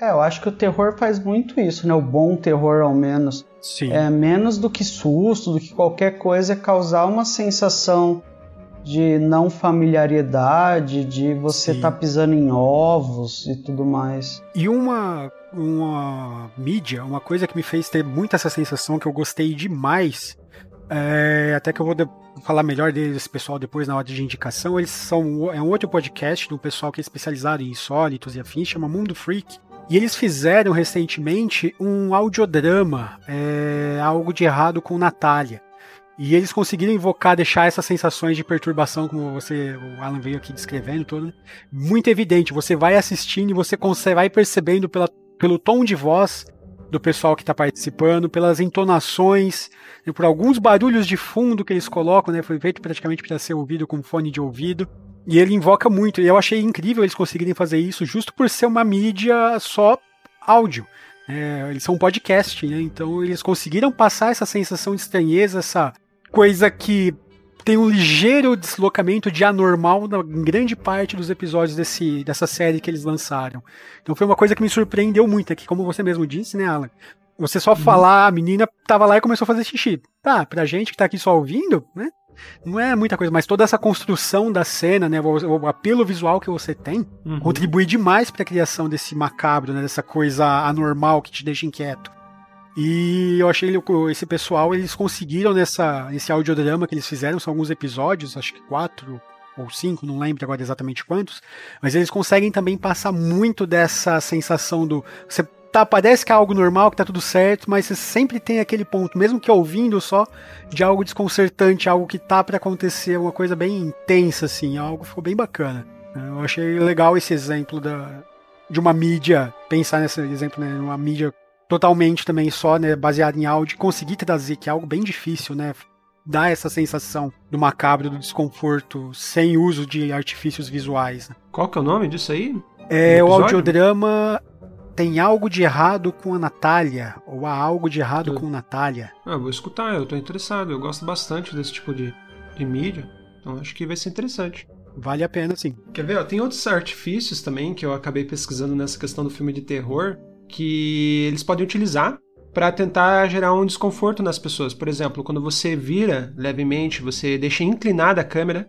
É, eu acho que o terror faz muito isso, né? O bom terror, ao menos. Sim. É menos do que susto, do que qualquer coisa, é causar uma sensação de não familiaridade, de você estar tá pisando em ovos e tudo mais. E uma, uma mídia, uma coisa que me fez ter muito essa sensação que eu gostei demais, é, até que eu vou falar melhor desse pessoal depois na hora de indicação. Eles são é um outro podcast do pessoal que é especializado em insólitos e afins, chama Mundo Freak. E eles fizeram recentemente um audiodrama, é, algo de errado com Natália. E eles conseguiram invocar, deixar essas sensações de perturbação, como você, o Alan veio aqui descrevendo, todo, né? muito evidente. Você vai assistindo e você vai percebendo pela, pelo tom de voz do pessoal que está participando, pelas entonações, né, por alguns barulhos de fundo que eles colocam, né? Foi feito praticamente para ser ouvido com fone de ouvido. E ele invoca muito. E eu achei incrível eles conseguirem fazer isso, justo por ser uma mídia só áudio. É, eles são um podcast, né? Então eles conseguiram passar essa sensação de estranheza, essa coisa que tem um ligeiro deslocamento de anormal na grande parte dos episódios desse, dessa série que eles lançaram. Então foi uma coisa que me surpreendeu muito, é que como você mesmo disse, né, Alan? Você só uhum. falar, a menina tava lá e começou a fazer xixi. Tá, pra gente que tá aqui só ouvindo, né? Não é muita coisa, mas toda essa construção da cena, né, o, o apelo visual que você tem, uhum. contribui demais para a criação desse macabro, né, dessa coisa anormal que te deixa inquieto. E eu achei esse pessoal, eles conseguiram nessa, nesse audiodrama que eles fizeram, são alguns episódios, acho que quatro ou cinco, não lembro agora exatamente quantos, mas eles conseguem também passar muito dessa sensação do. Você tá, parece que é algo normal, que tá tudo certo, mas você sempre tem aquele ponto, mesmo que ouvindo só, de algo desconcertante, algo que tá para acontecer, uma coisa bem intensa, assim, algo ficou bem bacana. Eu achei legal esse exemplo da, de uma mídia, pensar nesse exemplo, né, uma mídia totalmente também só, né, baseado em áudio, conseguir trazer, que é algo bem difícil, né, dar essa sensação do macabro, do desconforto, sem uso de artifícios visuais. Né. Qual que é o nome disso aí? É o audiodrama Tem Algo de Errado com a Natália, ou Há Algo de Errado eu... com Natália. Ah, vou escutar, eu tô interessado, eu gosto bastante desse tipo de, de mídia, então acho que vai ser interessante. Vale a pena, sim. Quer ver? Ó, tem outros artifícios também que eu acabei pesquisando nessa questão do filme de terror, que eles podem utilizar para tentar gerar um desconforto nas pessoas. Por exemplo, quando você vira levemente, você deixa inclinada a câmera,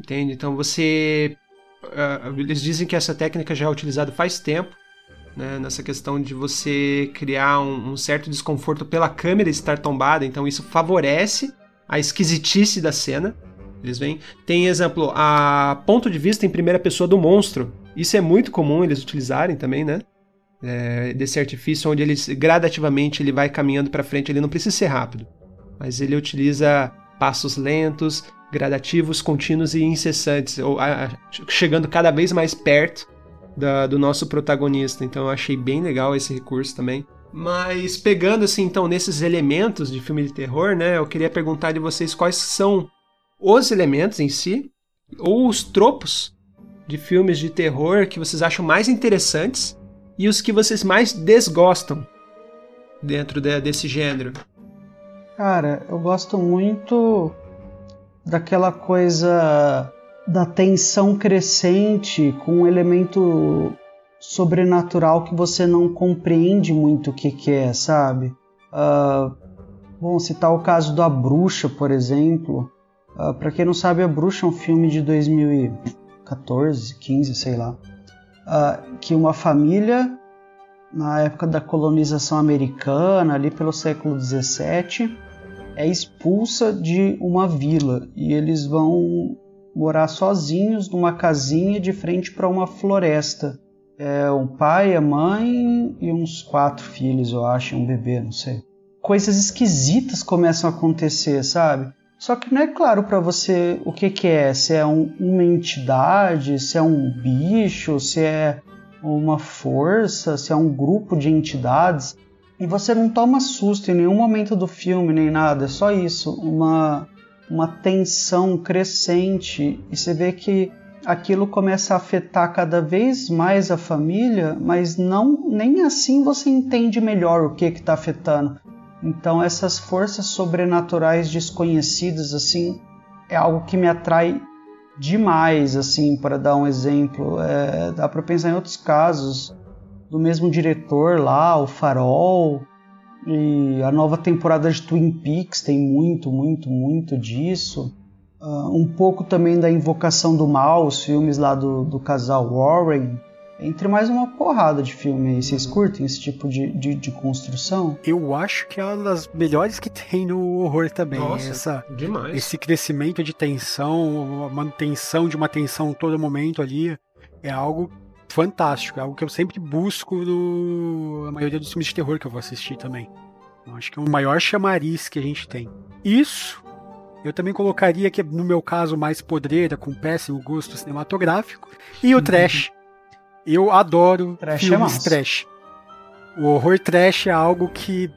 entende? Então você. Uh, eles dizem que essa técnica já é utilizada faz tempo, né, nessa questão de você criar um, um, certo desconforto pela câmera estar tombada, então isso favorece a esquisitice da cena. Eles vêm. Tem exemplo, a ponto de vista em primeira pessoa do monstro. Isso é muito comum eles utilizarem também, né? É, desse artifício onde ele gradativamente ele vai caminhando para frente, ele não precisa ser rápido, mas ele utiliza passos lentos, gradativos, contínuos e incessantes, ou, a, chegando cada vez mais perto da, do nosso protagonista. Então eu achei bem legal esse recurso também. Mas pegando assim então nesses elementos de filme de terror, né, eu queria perguntar de vocês quais são os elementos em si ou os tropos de filmes de terror que vocês acham mais interessantes e os que vocês mais desgostam dentro de, desse gênero? Cara, eu gosto muito daquela coisa da tensão crescente com um elemento sobrenatural que você não compreende muito o que, que é, sabe? Uh, bom, citar o caso da Bruxa, por exemplo. Uh, para quem não sabe, A Bruxa é um filme de 2014, 15, sei lá uh, que uma família, na época da colonização americana, ali pelo século 17, é expulsa de uma vila e eles vão morar sozinhos numa casinha de frente para uma floresta. É um pai, a mãe e uns quatro filhos, eu acho, um bebê, não sei. Coisas esquisitas começam a acontecer, sabe? Só que não é claro para você o que, que é, se é um, uma entidade, se é um bicho, se é uma força, se é um grupo de entidades. E você não toma susto em nenhum momento do filme, nem nada, é só isso, uma, uma tensão crescente. E você vê que aquilo começa a afetar cada vez mais a família, mas não nem assim você entende melhor o que está afetando. Então essas forças sobrenaturais desconhecidas assim é algo que me atrai demais assim para dar um exemplo. É, dá para pensar em outros casos do mesmo diretor lá o Farol e a nova temporada de Twin Peaks tem muito muito muito disso. Uh, um pouco também da Invocação do Mal os filmes lá do, do casal Warren entre mais uma porrada de filme aí. Vocês curtem esse tipo de, de, de, construção? Eu acho que é uma das melhores que tem no horror também. Nossa, Essa, demais. Esse crescimento de tensão, a manutenção de uma tensão todo momento ali, é algo fantástico. É algo que eu sempre busco no, na maioria dos filmes de terror que eu vou assistir também. Eu acho que é o maior chamariz que a gente tem. Isso Eu também colocaria que, no meu caso, mais podreira, com péssimo gosto cinematográfico, e o trash. Eu adoro trash é filmes é trash. O horror trash é algo que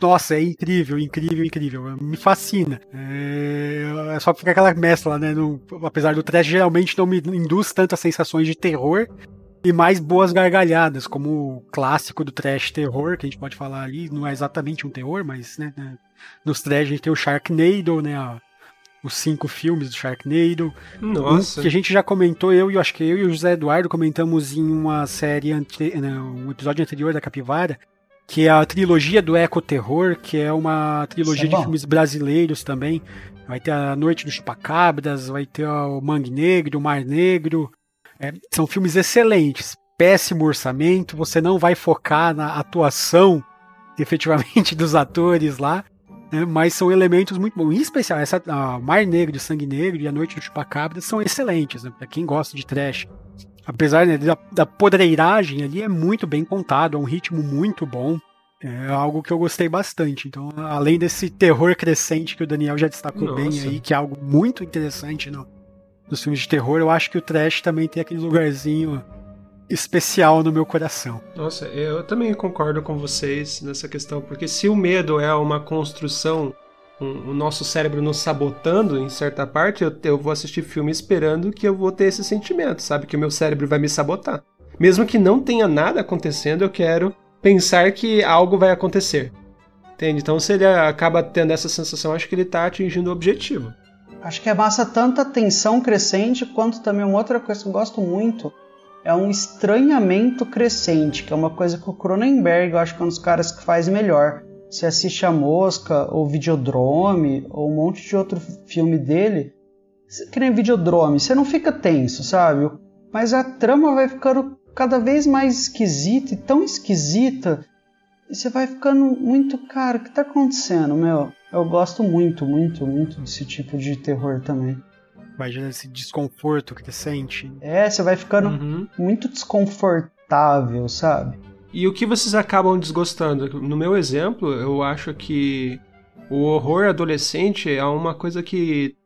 nossa, é incrível, incrível, incrível. Me fascina. É, é só ficar aquela mescla, né? No, apesar do trash geralmente não me induz tantas sensações de terror e mais boas gargalhadas, como o clássico do trash terror, que a gente pode falar ali, não é exatamente um terror, mas né, né nos trash a gente tem o Sharknado, né? Os cinco filmes do Sharknado. Nossa. Um que a gente já comentou, eu e acho que eu e o José Eduardo comentamos em uma série, ante, né, um episódio anterior da Capivara, que é a trilogia do Eco Terror, que é uma trilogia é de filmes brasileiros também. Vai ter a Noite dos Chupacabras, vai ter o Mangue Negro, o Mar Negro. É, são filmes excelentes. Péssimo orçamento, você não vai focar na atuação efetivamente dos atores lá, né, mas são elementos muito bons. Em especial, essa a Mar Negro, Sangue Negro e A Noite dos Chupacabras são excelentes, né, para quem gosta de trash apesar né, da, da podreiragem ali, é muito bem contado, é um ritmo muito bom. É algo que eu gostei bastante. Então, além desse terror crescente que o Daniel já destacou Nossa. bem aí, que é algo muito interessante no, nos filmes de terror, eu acho que o trash também tem aquele lugarzinho especial no meu coração. Nossa, eu também concordo com vocês nessa questão, porque se o medo é uma construção o nosso cérebro nos sabotando em certa parte, eu, eu vou assistir filme esperando que eu vou ter esse sentimento, sabe? Que o meu cérebro vai me sabotar. Mesmo que não tenha nada acontecendo, eu quero pensar que algo vai acontecer. Entende? Então, se ele acaba tendo essa sensação, acho que ele está atingindo o objetivo. Acho que é massa tanto a tensão crescente quanto também uma outra coisa que eu gosto muito é um estranhamento crescente, que é uma coisa que o Cronenberg eu acho que é um dos caras que faz melhor. Você assiste A Mosca, ou Videodrome, ou um monte de outro filme dele, que nem Videodrome, você não fica tenso, sabe? Mas a trama vai ficando cada vez mais esquisita e tão esquisita, e você vai ficando muito, cara, o que tá acontecendo, meu? Eu gosto muito, muito, muito desse tipo de terror também. Imagina esse desconforto crescente. É, você vai ficando uhum. muito desconfortável, sabe? E o que vocês acabam desgostando? No meu exemplo, eu acho que o horror adolescente é uma coisa que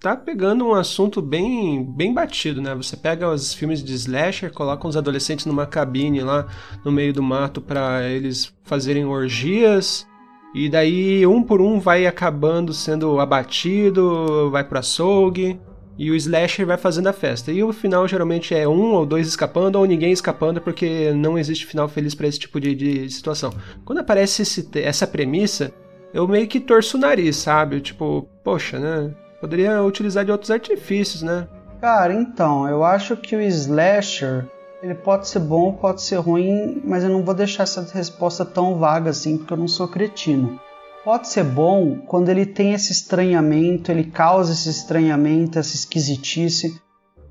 tá pegando um assunto bem, bem batido, né? Você pega os filmes de slasher, coloca os adolescentes numa cabine lá no meio do mato para eles fazerem orgias, e daí um por um vai acabando sendo abatido, vai para açougue. E o slasher vai fazendo a festa. E o final geralmente é um ou dois escapando, ou ninguém escapando, porque não existe final feliz para esse tipo de, de, situação. Quando aparece esse, essa premissa, eu meio que torço o nariz, sabe? Tipo, poxa, né? Poderia utilizar de outros artifícios, né? Cara, então, eu acho que o slasher ele pode ser bom, pode ser ruim, mas eu não vou deixar essa resposta tão vaga assim, porque eu não sou cretino pode ser bom quando ele tem esse estranhamento, ele causa esse estranhamento, essa esquisitice.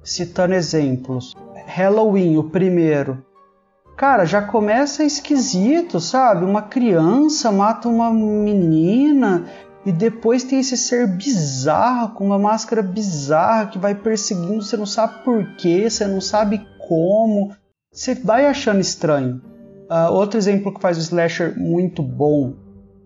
Citando exemplos. Halloween, o primeiro. Cara, já começa esquisito, sabe? Uma criança mata uma menina e depois tem esse ser bizarro, com uma máscara bizarra que vai perseguindo, você não sabe porquê, você não sabe como. Você vai achando estranho. Uh, outro exemplo que faz o slasher muito bom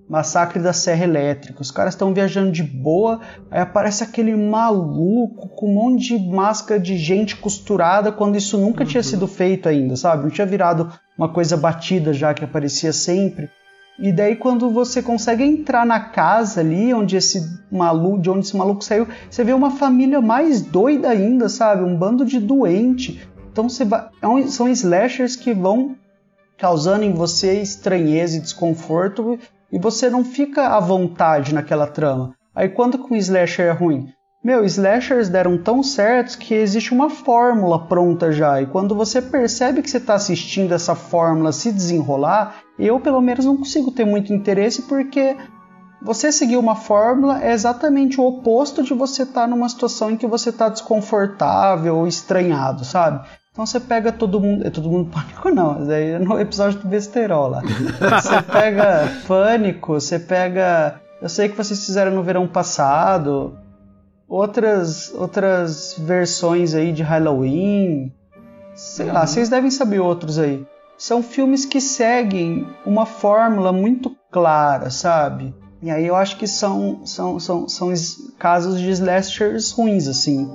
Massacre da Serra Elétrica. Os caras estão viajando de boa, aí aparece aquele maluco com um monte de máscara de gente costurada quando isso nunca uhum. tinha sido feito ainda, sabe? Não tinha virado uma coisa batida já que aparecia sempre. E daí quando você consegue entrar na casa ali onde esse maluco, de onde esse maluco saiu, você vê uma família mais doida ainda, sabe? Um bando de doente. Então você vai, é são slashers que vão causando em você estranheza e desconforto e você não fica à vontade naquela trama. Aí quando que um slasher é ruim? Meu, slashers deram tão certos que existe uma fórmula pronta já. E quando você percebe que você está assistindo essa fórmula se desenrolar, eu pelo menos não consigo ter muito interesse porque você seguir uma fórmula é exatamente o oposto de você estar tá numa situação em que você está desconfortável ou estranhado, sabe? Então você pega todo mundo. É todo mundo pânico, não. Daí é no episódio do besterol lá. Você pega pânico, você pega. Eu sei que vocês fizeram no verão passado. Outras, outras versões aí de Halloween. Sei uhum. lá, vocês devem saber outros aí. São filmes que seguem uma fórmula muito clara, sabe? E aí eu acho que são, são, são, são casos de slashers ruins, assim.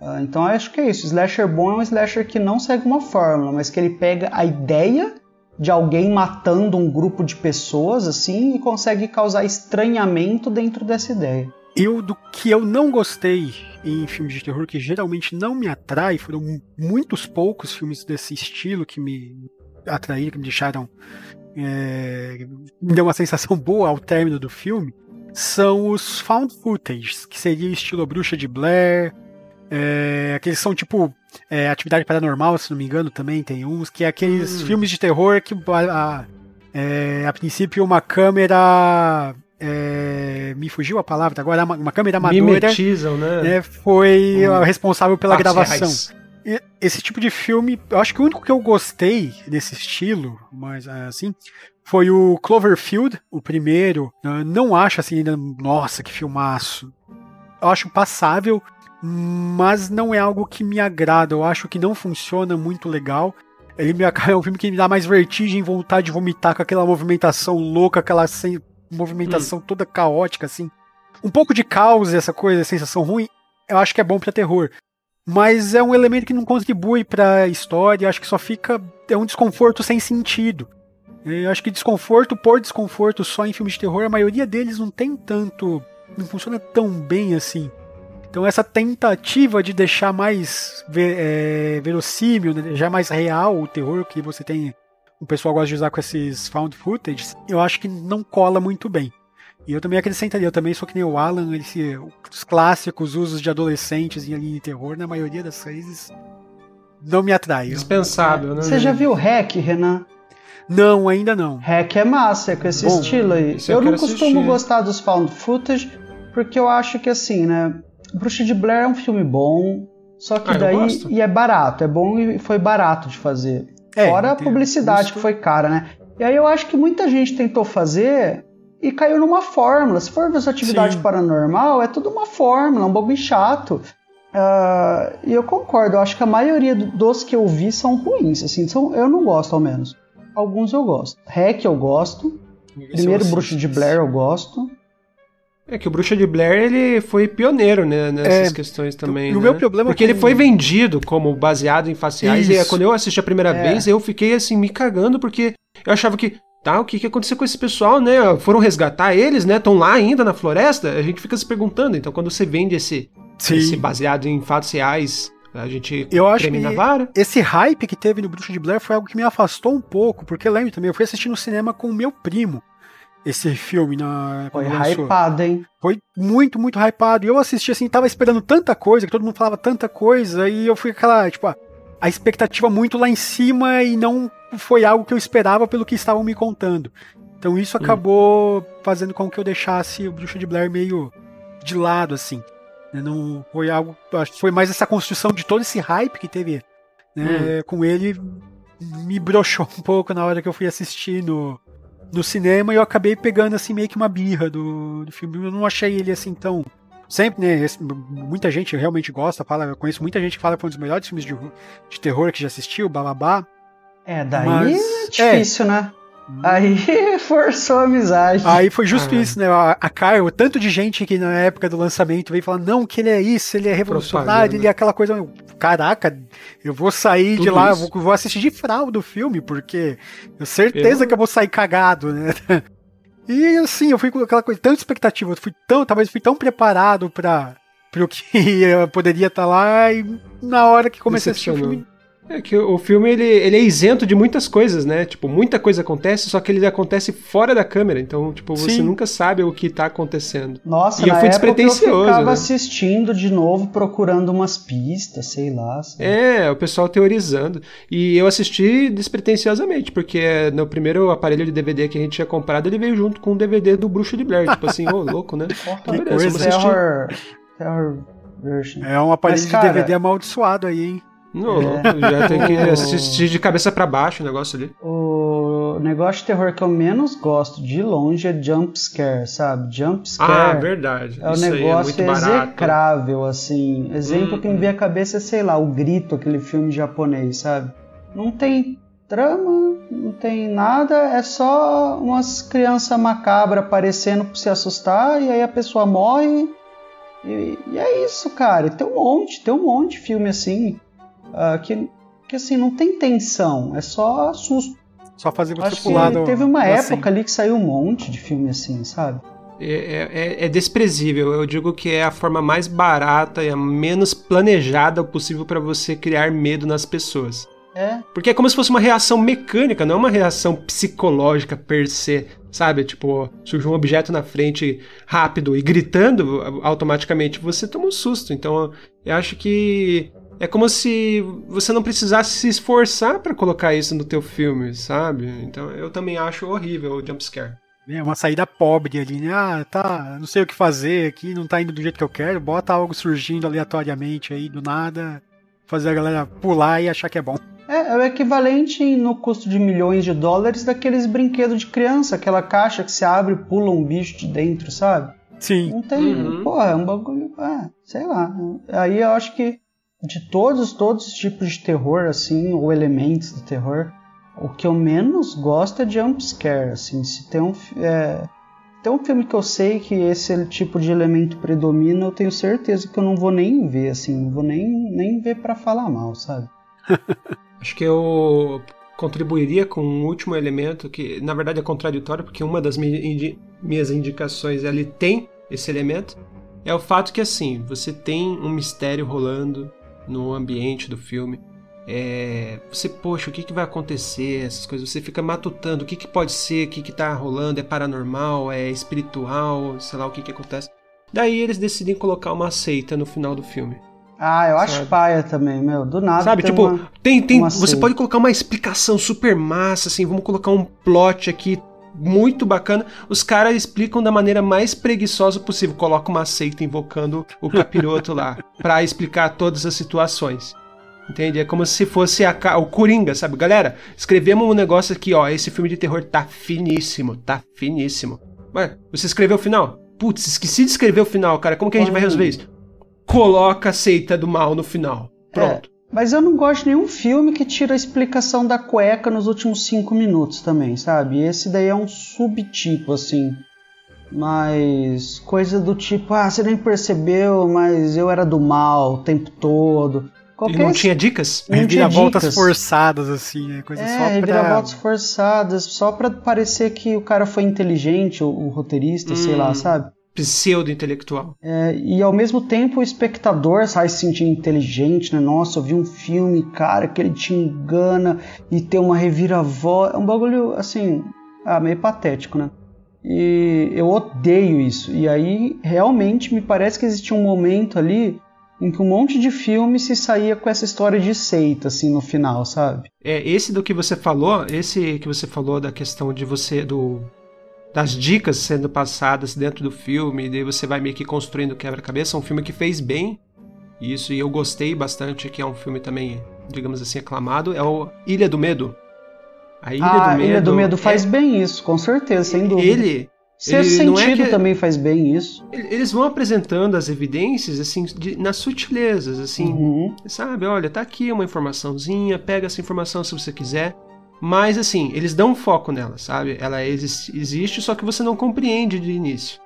Uh, então acho que é isso. Slasher bom é um slasher que não segue uma fórmula, mas que ele pega a ideia de alguém matando um grupo de pessoas, assim, e consegue causar estranhamento dentro dessa ideia. Eu, do que eu não gostei em filmes de terror, que geralmente não me atrai, foram muitos poucos filmes desse estilo que me atraíram, que me deixaram é, me deu uma sensação boa ao término do filme, são os found footage, que seria o estilo Bruxa de Blair, é, aqueles são tipo é, Atividade Paranormal, se não me engano, também tem uns, que é aqueles hum. filmes de terror que a, é, a princípio uma câmera é, me fugiu a palavra agora, uma, uma câmera amadora Mimetizam, né? né foi hum. responsável pela gravação. Reais esse tipo de filme, eu acho que o único que eu gostei desse estilo, mas é, assim, foi o Cloverfield, o primeiro. Eu não acho assim ainda, nossa, que filmaço. Eu acho passável, mas não é algo que me agrada. Eu acho que não funciona muito legal. Ele me, é um filme que me dá mais vertigem, vontade de vomitar com aquela movimentação louca, aquela sem, movimentação hum. toda caótica, assim. Um pouco de caos, essa coisa, sensação ruim, eu acho que é bom para terror mas é um elemento que não contribui para a história, acho que só fica é um desconforto sem sentido. Eu acho que desconforto por desconforto só em filmes de terror, a maioria deles não tem tanto, não funciona tão bem assim. Então essa tentativa de deixar mais ver, é, verossímil, né, deixar mais real o terror que você tem, o pessoal gosta de usar com esses found footage, eu acho que não cola muito bem. E eu também acrescentaria, eu também sou que nem o Alan, esse, os clássicos usos de adolescentes em linha de terror, na maioria das vezes, não me atrai. Dispensável, né? Você já viu Hack, Renan? Não, ainda não. Hack é massa, é com esse Bom, estilo aí. Eu, eu não costumo assistir. gostar dos found footage, porque eu acho que assim, né? Bruxa de Blair é um filme bom, só que ah, daí. E é barato, é bom e foi barato de fazer. É, Fora a publicidade que foi cara, né? E aí eu acho que muita gente tentou fazer e caiu numa fórmula. Se for ver essa atividade Sim. paranormal, é tudo uma fórmula, um bagulho chato. Uh, e eu concordo, eu acho que a maioria dos que eu vi são ruins, assim, são, eu não gosto ao menos. Alguns eu gosto. Hack eu gosto. Primeiro Bruxa de Blair eu gosto. É que o Bruxa de Blair ele foi pioneiro né, nessas é, questões também. O né? meu problema Porque com... ele foi vendido como baseado em faciais. Isso. E quando eu assisti a primeira é. vez, eu fiquei assim, me cagando, porque eu achava que Tá, o que, que aconteceu com esse pessoal, né? Foram resgatar eles, né? Estão lá ainda na floresta? A gente fica se perguntando. Então, quando você vende esse, esse baseado em fatos reais, a gente eu acho que vara. Esse hype que teve no Bruxo de Blair foi algo que me afastou um pouco, porque lembro também, eu fui assistir no cinema com o meu primo esse filme na. Foi hypado, hein? Foi muito, muito hypado. E eu assisti assim, tava esperando tanta coisa, que todo mundo falava tanta coisa, e eu fui aquela, tipo, a expectativa muito lá em cima e não foi algo que eu esperava pelo que estavam me contando. Então isso acabou hum. fazendo com que eu deixasse o Bruxa de Blair meio de lado, assim. Né? Não foi algo. Foi mais essa construção de todo esse hype que teve né, hum. com ele. Me broxou um pouco na hora que eu fui assistir no, no cinema e eu acabei pegando assim meio que uma birra do, do filme. Eu não achei ele assim tão sempre, né? Muita gente realmente gosta, fala, eu conheço muita gente que fala que foi um dos melhores filmes de, de terror que já assistiu, bababá. É, daí mas, é difícil, é, né? Aí forçou a amizade. Aí foi justo ah, isso, né? A, a Carl, tanto de gente que na época do lançamento veio falar, não, que ele é isso, ele é revolucionário, ele é aquela coisa. Caraca, eu vou sair Tudo de lá, vou, vou, assistir de fralda o filme, porque eu certeza eu... que eu vou sair cagado, né? E assim, eu fui com aquela coisa, tanta expectativa, eu fui tão, talvez fui tão preparado para o que eu poderia estar tá lá e na hora que comecei a assistir o filme, é que o filme ele, ele é isento de muitas coisas, né? Tipo, muita coisa acontece, só que ele acontece fora da câmera. Então, tipo, você Sim. nunca sabe o que tá acontecendo. Nossa, e eu fui despretensioso. Eu ficava né? assistindo de novo, procurando umas pistas, sei lá. É, o pessoal teorizando. E eu assisti despretensiosamente, porque no primeiro aparelho de DVD que a gente tinha comprado, ele veio junto com o DVD do Bruxo de Blair. tipo assim, ô, oh, louco, né? Porra, beleza, coisa. Terror, terror version. É um aparelho Mas, cara, de DVD amaldiçoado aí, hein? Não, é. já tem que assistir de cabeça para baixo o negócio ali. O negócio de terror que eu menos gosto de longe é jump scare, sabe? Jump scare. Ah, verdade. É um Isso negócio é execrável, assim. Exemplo hum, que me vem à cabeça é, sei lá, o grito, aquele filme japonês, sabe? Não tem trama, não tem nada, é só umas crianças macabras aparecendo pra se assustar e aí a pessoa morre. E, e é isso, cara. Tem um monte, tem um monte de filme assim uh, que, que assim não tem tensão, é só susto. Só fazer você pular Teve uma época assim. ali que saiu um monte de filme assim, sabe? É, é, é, é, desprezível. Eu digo que é a forma mais barata e a menos planejada possível para você criar medo nas pessoas. É. Porque é como se fosse uma reação mecânica, não é uma reação psicológica per se, sabe? Tipo, surge um objeto na frente rápido e gritando, automaticamente você toma um susto. Então, eu acho que é como se você não precisasse se esforçar para colocar isso no teu filme, sabe? Então, eu também acho horrível o jumpscare. É uma saída pobre ali, né? Ah, tá, não sei o que fazer aqui, não tá indo do jeito que eu quero, bota algo surgindo aleatoriamente aí do nada, fazer a galera pular e achar que é bom. É, é o equivalente no custo de milhões de dólares daqueles brinquedos de criança, aquela caixa que se abre e pula um bicho de dentro, sabe? Sim. Não tem. Uhum. Porra, é um bagulho. É, sei lá. Aí eu acho que de todos, todos os tipos de terror, assim, ou elementos do terror, o que eu menos gosto é de jumpscare, assim. Se tem um. É, tem um filme que eu sei que esse tipo de elemento predomina, eu tenho certeza que eu não vou nem ver, assim, não vou nem, nem ver para falar mal, sabe? Acho que eu contribuiria com um último elemento que, na verdade, é contraditório, porque uma das minhas indicações ele tem esse elemento. É o fato que, assim, você tem um mistério rolando no ambiente do filme. É, você, poxa, o que, que vai acontecer? Essas coisas. Você fica matutando o que, que pode ser, o que, que tá rolando, é paranormal, é espiritual, sei lá o que, que acontece. Daí eles decidem colocar uma seita no final do filme. Ah, eu acho paia também, meu. Do nada. Sabe, tipo, uma, tem, tem. Você pode colocar uma explicação super massa, assim, vamos colocar um plot aqui muito bacana. Os caras explicam da maneira mais preguiçosa possível. Coloca uma seita invocando o capiroto lá para explicar todas as situações. Entende? É como se fosse a, o Coringa, sabe? Galera, escrevemos um negócio aqui, ó. Esse filme de terror tá finíssimo, tá finíssimo. Ué, você escreveu o final? Putz, esqueci de escrever o final, cara. Como que a gente vai resolver isso? coloca a seita do mal no final. Pronto. É, mas eu não gosto de nenhum filme que tira a explicação da cueca nos últimos cinco minutos também, sabe? Esse daí é um subtipo, assim. Mas coisa do tipo, ah, você nem percebeu, mas eu era do mal o tempo todo. Qualquer... E não tinha dicas? Não Reviravoltas forçadas, assim, né? Coisa é, só pra... reviravoltas forçadas, só pra parecer que o cara foi inteligente, o, o roteirista, hum. sei lá, hum. sabe? Pseudo-intelectual. É, e ao mesmo tempo o espectador sai se sentindo inteligente, né? Nossa, eu vi um filme, cara, que ele te engana e tem uma reviravolta. É um bagulho, assim, ah, meio patético, né? E eu odeio isso. E aí, realmente, me parece que existia um momento ali em que um monte de filme se saía com essa história de seita, assim, no final, sabe? É, esse do que você falou, esse que você falou da questão de você, do das dicas sendo passadas dentro do filme, e daí você vai meio que construindo quebra-cabeça. É um filme que fez bem isso, e eu gostei bastante, que é um filme também, digamos assim, aclamado, é o Ilha do Medo. A Ilha ah, do Medo. Ilha do Medo faz é... bem isso, com certeza, sem dúvida. Ele. Sexto ele sentido é que... também faz bem isso. Eles vão apresentando as evidências assim de, nas sutilezas, assim, uhum. sabe? Olha, tá aqui uma informaçãozinha, pega essa informação se você quiser. Mas assim, eles dão foco nela, sabe? Ela existe, só que você não compreende de início.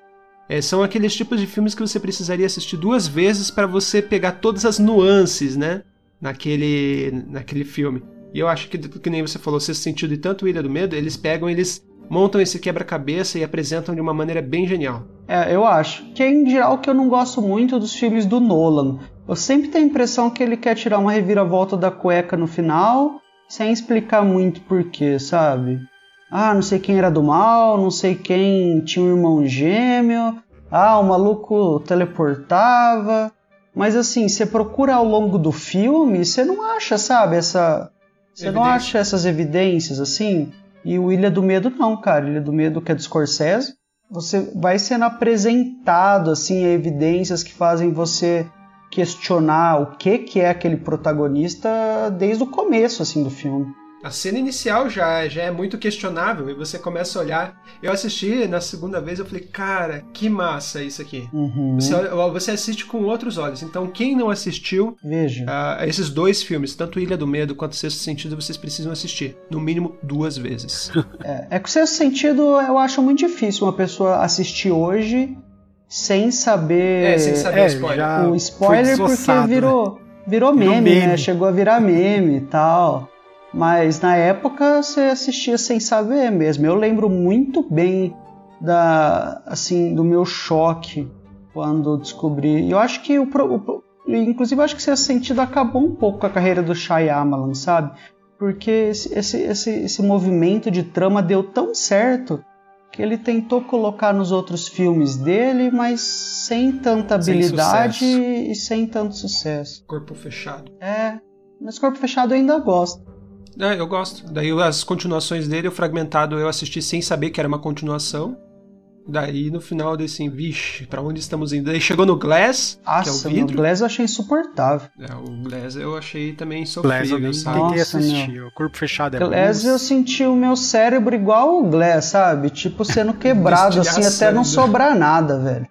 É, são aqueles tipos de filmes que você precisaria assistir duas vezes para você pegar todas as nuances, né? Naquele, naquele filme. E eu acho que, que nem você falou, Sexto Sentido e tanto Ilha do Medo, eles pegam, eles montam esse quebra-cabeça e apresentam de uma maneira bem genial. É, eu acho. Que é em geral que eu não gosto muito dos filmes do Nolan. Eu sempre tenho a impressão que ele quer tirar uma reviravolta da cueca no final sem explicar muito porquê, sabe? Ah, não sei quem era do mal, não sei quem tinha um irmão gêmeo. Ah, o maluco teleportava. Mas assim, você procura ao longo do filme, você não acha, sabe, essa. Você não acha essas evidências assim? E o Ilha do Medo não, cara. Ilha do Medo que é do Scorsese. Você vai sendo apresentado assim evidências que fazem você questionar o que que é aquele protagonista desde o começo assim do filme. A cena inicial já, já é muito questionável e você começa a olhar. Eu assisti na segunda vez, eu falei, cara, que massa isso aqui. Uhum. Você, você assiste com outros olhos. Então, quem não assistiu Veja. Uh, esses dois filmes, tanto Ilha do Medo quanto Sexto Sentido, vocês precisam assistir. No mínimo duas vezes. é, é que o Sexto Sentido eu acho muito difícil uma pessoa assistir hoje sem saber. É, sem saber é, o spoiler. O spoiler porque virou, né? virou, meme, virou meme, né? Chegou a virar meme e tal. Mas na época você assistia sem saber mesmo. Eu lembro muito bem da assim do meu choque quando descobri. Eu acho que o, o inclusive acho que esse sentido acabou um pouco com a carreira do Shyamalan, sabe? Porque esse, esse, esse, esse movimento de trama deu tão certo que ele tentou colocar nos outros filmes dele, mas sem tanta habilidade sem e sem tanto sucesso. Corpo fechado. É, mas corpo fechado eu ainda gosto. É, eu gosto. Daí as continuações dele, o fragmentado eu assisti sem saber que era uma continuação. Daí no final desse, assim, vixe, pra onde estamos indo? Daí chegou no Glass, Nossa, que é o vidro. o Glass eu achei insuportável. É, o Glass eu achei também sofrível, Glass eu assistir, meu. o corpo fechado é Glass eu senti o meu cérebro igual o Glass, sabe? Tipo, sendo quebrado, assim, até não sobrar nada, velho.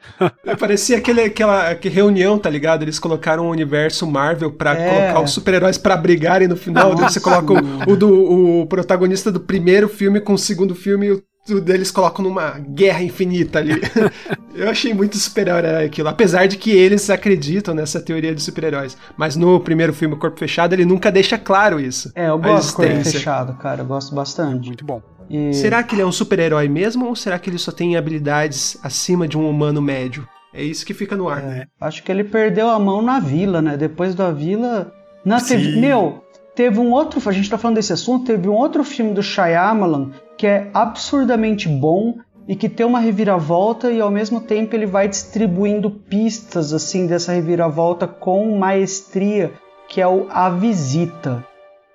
Parecia aquele, aquela aquela reunião, tá ligado? Eles colocaram o universo Marvel pra é. colocar os super-heróis pra brigarem no final. Nossa, daí você coloca o, o, do, o protagonista do primeiro filme com o segundo filme tudo eles colocam numa guerra infinita ali. eu achei muito super-herói aquilo, apesar de que eles acreditam nessa teoria de super-heróis. Mas no primeiro filme, Corpo Fechado, ele nunca deixa claro isso. É, eu gosto do Corpo Fechado, cara, eu gosto bastante. Muito bom. E... Será que ele é um super-herói mesmo ou será que ele só tem habilidades acima de um humano médio? É isso que fica no ar. É, acho que ele perdeu a mão na vila, né? Depois da vila. Na TV... Meu, teve um outro. A gente tá falando desse assunto, teve um outro filme do Shyamalan que é absurdamente bom e que tem uma reviravolta e ao mesmo tempo ele vai distribuindo pistas assim dessa reviravolta com maestria, que é o A Visita.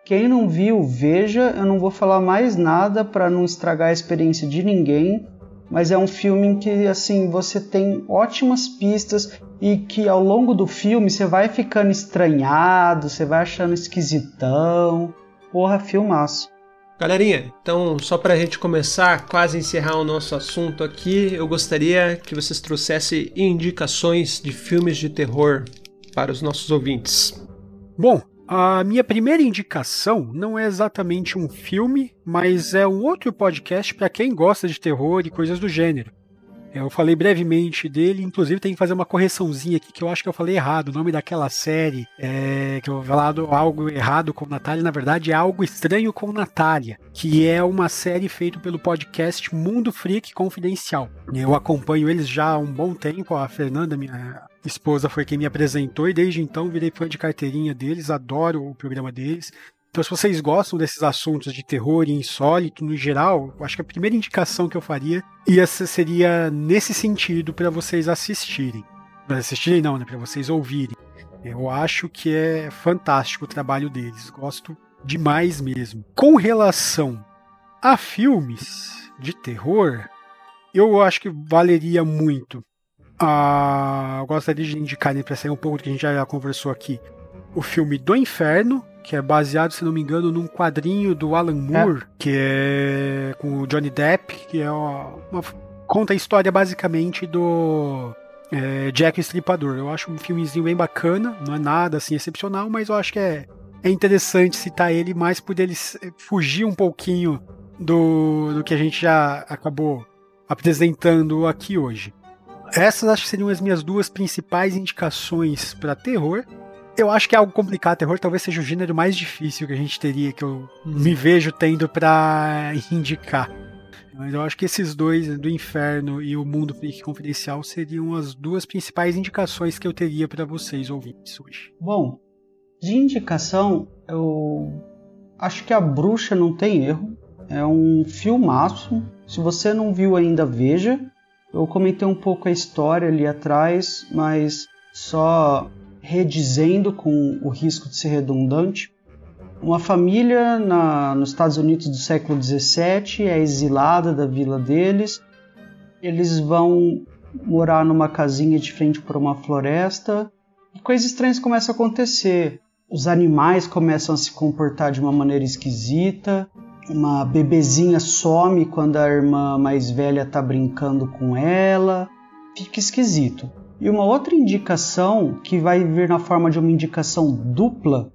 Quem não viu, veja, eu não vou falar mais nada para não estragar a experiência de ninguém, mas é um filme em que assim você tem ótimas pistas e que ao longo do filme você vai ficando estranhado, você vai achando esquisitão. Porra, filmaço. Galerinha, então só para a gente começar, quase encerrar o nosso assunto aqui, eu gostaria que vocês trouxessem indicações de filmes de terror para os nossos ouvintes. Bom, a minha primeira indicação não é exatamente um filme, mas é um outro podcast para quem gosta de terror e coisas do gênero. Eu falei brevemente dele, inclusive tem que fazer uma correçãozinha aqui que eu acho que eu falei errado. O nome daquela série é, que eu falado algo errado com Natália, na verdade é algo estranho com Natália, que é uma série feita pelo podcast Mundo Freak Confidencial. Eu acompanho eles já há um bom tempo. A Fernanda, minha esposa, foi quem me apresentou e desde então virei fã de carteirinha deles, adoro o programa deles. Então, se vocês gostam desses assuntos de terror e insólito no geral, acho que a primeira indicação que eu faria ia seria nesse sentido para vocês assistirem. Para assistirem, não, né? Para vocês ouvirem. Eu acho que é fantástico o trabalho deles. Gosto demais mesmo. Com relação a filmes de terror, eu acho que valeria muito. Ah, eu gostaria de indicar, né, para sair um pouco do que a gente já conversou aqui, o filme do Inferno, que é baseado, se não me engano, num quadrinho do Alan Moore, é. que é com o Johnny Depp, que é uma, uma conta a história basicamente do é, Jack Stripador. Eu acho um filmezinho bem bacana, não é nada assim excepcional, mas eu acho que é, é interessante citar ele mais por ele fugir um pouquinho do, do que a gente já acabou apresentando aqui hoje. Essas acho que seriam as minhas duas principais indicações para terror. Eu acho que é algo complicado. Terror talvez seja o gênero mais difícil que a gente teria, que eu me vejo tendo para indicar. Mas eu acho que esses dois, do Inferno e o Mundo Freak Confidencial, seriam as duas principais indicações que eu teria para vocês ouvintes hoje. Bom, de indicação, eu acho que A Bruxa não tem erro. É um filmaço. Se você não viu ainda, veja. Eu comentei um pouco a história ali atrás, mas só redizendo com o risco de ser redundante. Uma família na, nos Estados Unidos do século XVII é exilada da vila deles. Eles vão morar numa casinha de frente para uma floresta e coisas estranhas começam a acontecer. os animais começam a se comportar de uma maneira esquisita, uma bebezinha some quando a irmã mais velha está brincando com ela, fica esquisito. E uma outra indicação que vai vir na forma de uma indicação dupla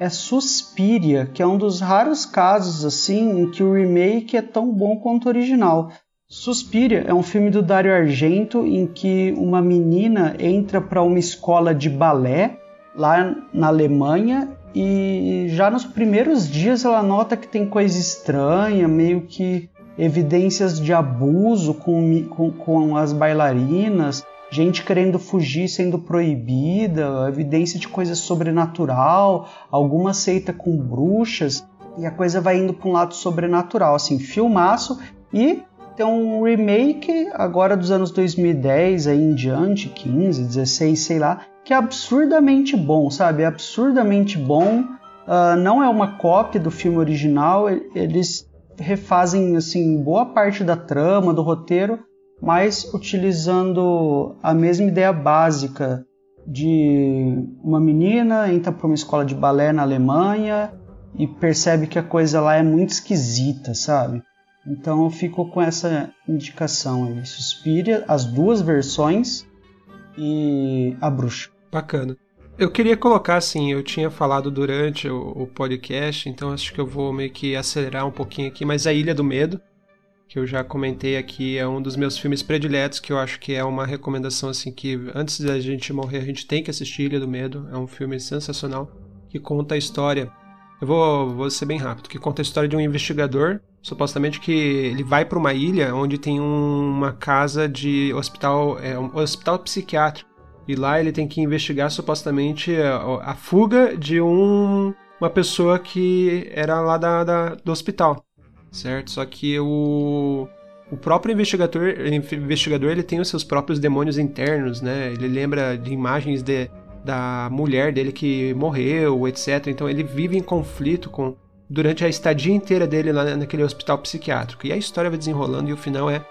é Suspiria, que é um dos raros casos assim em que o remake é tão bom quanto o original. Suspiria é um filme do Dario Argento em que uma menina entra para uma escola de balé lá na Alemanha e já nos primeiros dias ela nota que tem coisa estranha, meio que evidências de abuso com, com, com as bailarinas, gente querendo fugir sendo proibida, evidência de coisa sobrenatural, alguma seita com bruxas, e a coisa vai indo para um lado sobrenatural, assim, filmaço, e tem um remake agora dos anos 2010 aí em diante, 15, 16, sei lá, que é absurdamente bom, sabe? É absurdamente bom. Uh, não é uma cópia do filme original, eles refazem assim boa parte da trama, do roteiro, mas utilizando a mesma ideia básica de uma menina entra para uma escola de balé na Alemanha e percebe que a coisa lá é muito esquisita, sabe? Então eu fico com essa indicação aí, Suspiria, as duas versões e A Bruxa. Bacana. Eu queria colocar assim, eu tinha falado durante o, o, podcast, então acho que eu vou meio que acelerar um pouquinho aqui, mas A Ilha do Medo, que eu já comentei aqui, é um dos meus filmes prediletos, que eu acho que é uma recomendação assim que antes da gente morrer a gente tem que assistir Ilha do Medo, é um filme sensacional que conta a história. Eu vou, vou ser bem rápido, que conta a história de um investigador, supostamente que ele vai para uma ilha onde tem um, uma casa de hospital, é, um hospital psiquiátrico. E lá ele tem que investigar supostamente a, a fuga de um, uma pessoa que era lá da, da, do hospital, certo? Só que o, o próprio investigador, investigador ele tem os seus próprios demônios internos, né? Ele lembra de imagens de, da mulher dele que morreu, etc. Então ele vive em conflito com durante a estadia inteira dele lá naquele hospital psiquiátrico. E a história vai desenrolando e o final é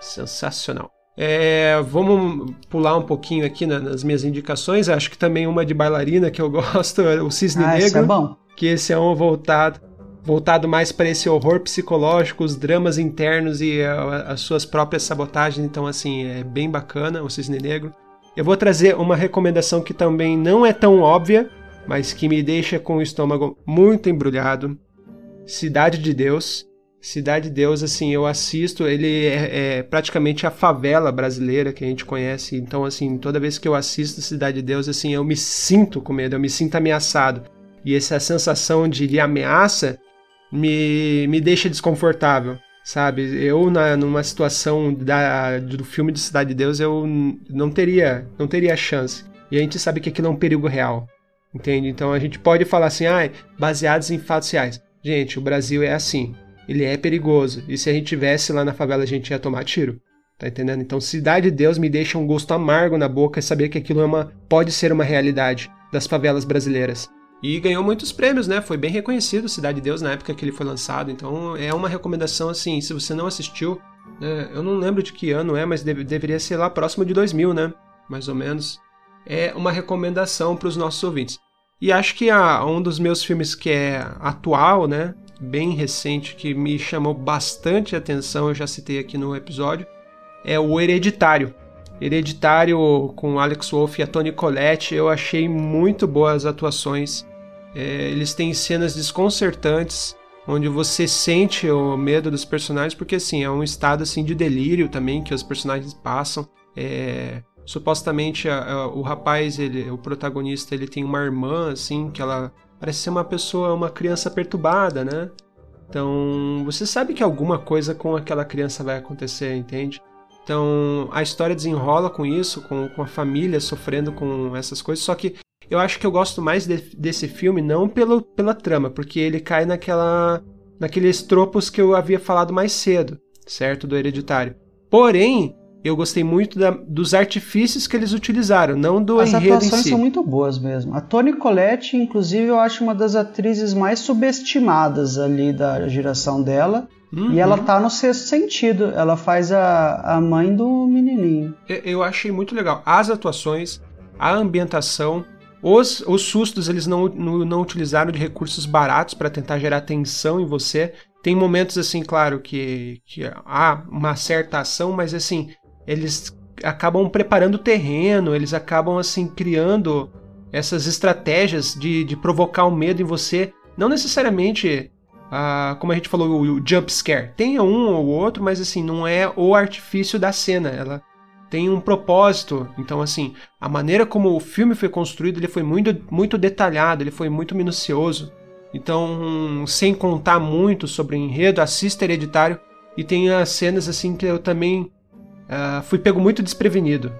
sensacional. É, vamos pular um pouquinho aqui nas minhas indicações. Acho que também uma de bailarina que eu gosto, é o Cisne ah, Negro. é bom. Que esse é um voltado, voltado mais para esse horror psicológico, os dramas internos e a, as suas próprias sabotagens. Então, assim, é bem bacana o Cisne Negro. Eu vou trazer uma recomendação que também não é tão óbvia, mas que me deixa com o estômago muito embrulhado. Cidade de Deus. Cidade de Deus, assim, eu assisto, ele é, é, praticamente a favela brasileira que a gente conhece. Então, assim, toda vez que eu assisto Cidade de Deus, assim, eu me sinto com medo, eu me sinto ameaçado. E essa sensação de ameaça me, me deixa desconfortável, sabe? Eu, na, numa situação da, do filme de Cidade de Deus, eu não teria, não teria chance. E a gente sabe que aquilo é um perigo real, entende? Então a gente pode falar assim, ah, baseados em fatos reais. Gente, o Brasil é assim ele é perigoso. E se a gente tivesse lá na favela, a gente ia tomar tiro. Tá entendendo? Então, Cidade de Deus me deixa um gosto amargo na boca saber que aquilo é uma, pode ser uma realidade das favelas brasileiras. E ganhou muitos prêmios, né? Foi bem reconhecido Cidade de Deus na época que ele foi lançado. Então, é uma recomendação assim, se você não assistiu, né? eu não lembro de que ano é, mas deve, deveria ser lá próximo de 2000, né? Mais ou menos. É uma recomendação para os nossos ouvintes. E acho que a, um dos meus filmes que é atual, né? bem recente que me chamou bastante atenção, eu já citei aqui no episódio, é o Hereditário. Hereditário com Alex Wolff e a Toni Collette, eu achei muito boas atuações. É, eles têm cenas desconcertantes, onde você sente o medo dos personagens, porque assim, é um estado assim de delírio também que os personagens passam. É, supostamente a, a, o rapaz, ele, o protagonista, ele tem uma irmã assim que ela parece ser uma pessoa, uma criança perturbada, né? Então, você sabe que alguma coisa com aquela criança vai acontecer, entende? Então, a história desenrola com isso, com, com a família sofrendo com essas coisas, só que eu acho que eu gosto mais de, desse filme não pelo, pela trama, porque ele cai naquela naqueles tropos que eu havia falado mais cedo, certo? Do hereditário. Porém, eu gostei muito da, dos artifícios que eles utilizaram, não do As enredo em si. As atuações são muito boas mesmo. A Toni Collette, inclusive, eu acho uma das atrizes mais subestimadas ali da geração dela. Uhum. E ela tá no sexto sentido. Ela faz a, a mãe do menininho. Eu achei muito legal. As atuações, a ambientação, Os, os sustos eles não, não, não utilizaram de recursos baratos para tentar gerar tensão em você. Tem momentos assim, claro, que, que há uma certa ação, mas assim, eles acabam preparando o terreno, eles acabam assim criando essas estratégias de, de provocar o medo em você. Não necessariamente, ah, como a gente falou, o, o jump scare. Tem um ou outro, mas assim, não é o artifício da cena. Ela tem um propósito. Então, assim, a maneira como o filme foi construído, ele foi muito, muito detalhado, ele foi muito minucioso. Então, sem contar muito sobre o enredo, assista Hereditário e tem as cenas assim que eu também uh, fui pego muito desprevenido.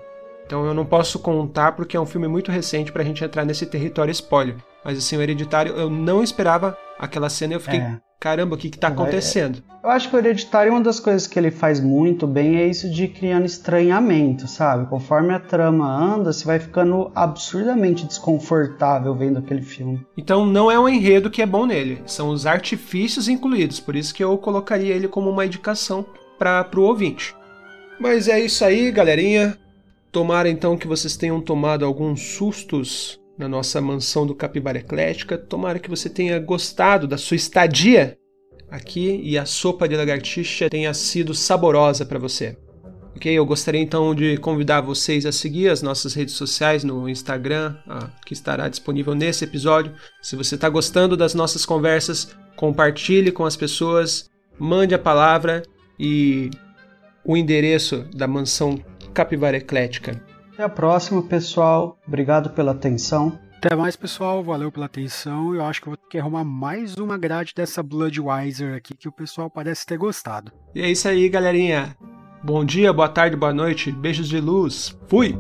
Então eu não posso contar porque é um filme muito recente pra gente entrar nesse território spoiler. Mas assim, o Hereditário eu não esperava aquela cena eu fiquei, é. caramba, o que que tá acontecendo? Eu acho que o Hereditário, uma das coisas que ele faz muito bem é isso de criando estranhamento, sabe? Conforme a trama anda, você vai ficando absurdamente desconfortável vendo aquele filme. Então não é o enredo que é bom nele, são os artifícios incluídos, por isso que eu colocaria ele como uma indicação para o ouvinte. Mas é isso aí, galerinha. Tomara então que vocês tenham tomado alguns sustos na nossa mansão do Capivara Eclética. Tomara que você tenha gostado da sua estadia aqui e a sopa de lagartixa tenha sido saborosa para você. Ok? Eu gostaria então de convidar vocês a seguir as nossas redes sociais no Instagram, que estará disponível nesse episódio. Se você está gostando das nossas conversas, compartilhe com as pessoas, mande a palavra e o endereço da mansão Capivara Eclética. Até a próxima, pessoal. Obrigado pela atenção. Até mais, pessoal. Valeu pela atenção. Eu acho que vou ter que arrumar mais uma grade dessa Bloodwiser aqui que o pessoal parece ter gostado. E é isso aí, galerinha. Bom dia, boa tarde, boa noite. Beijos de luz. Fui!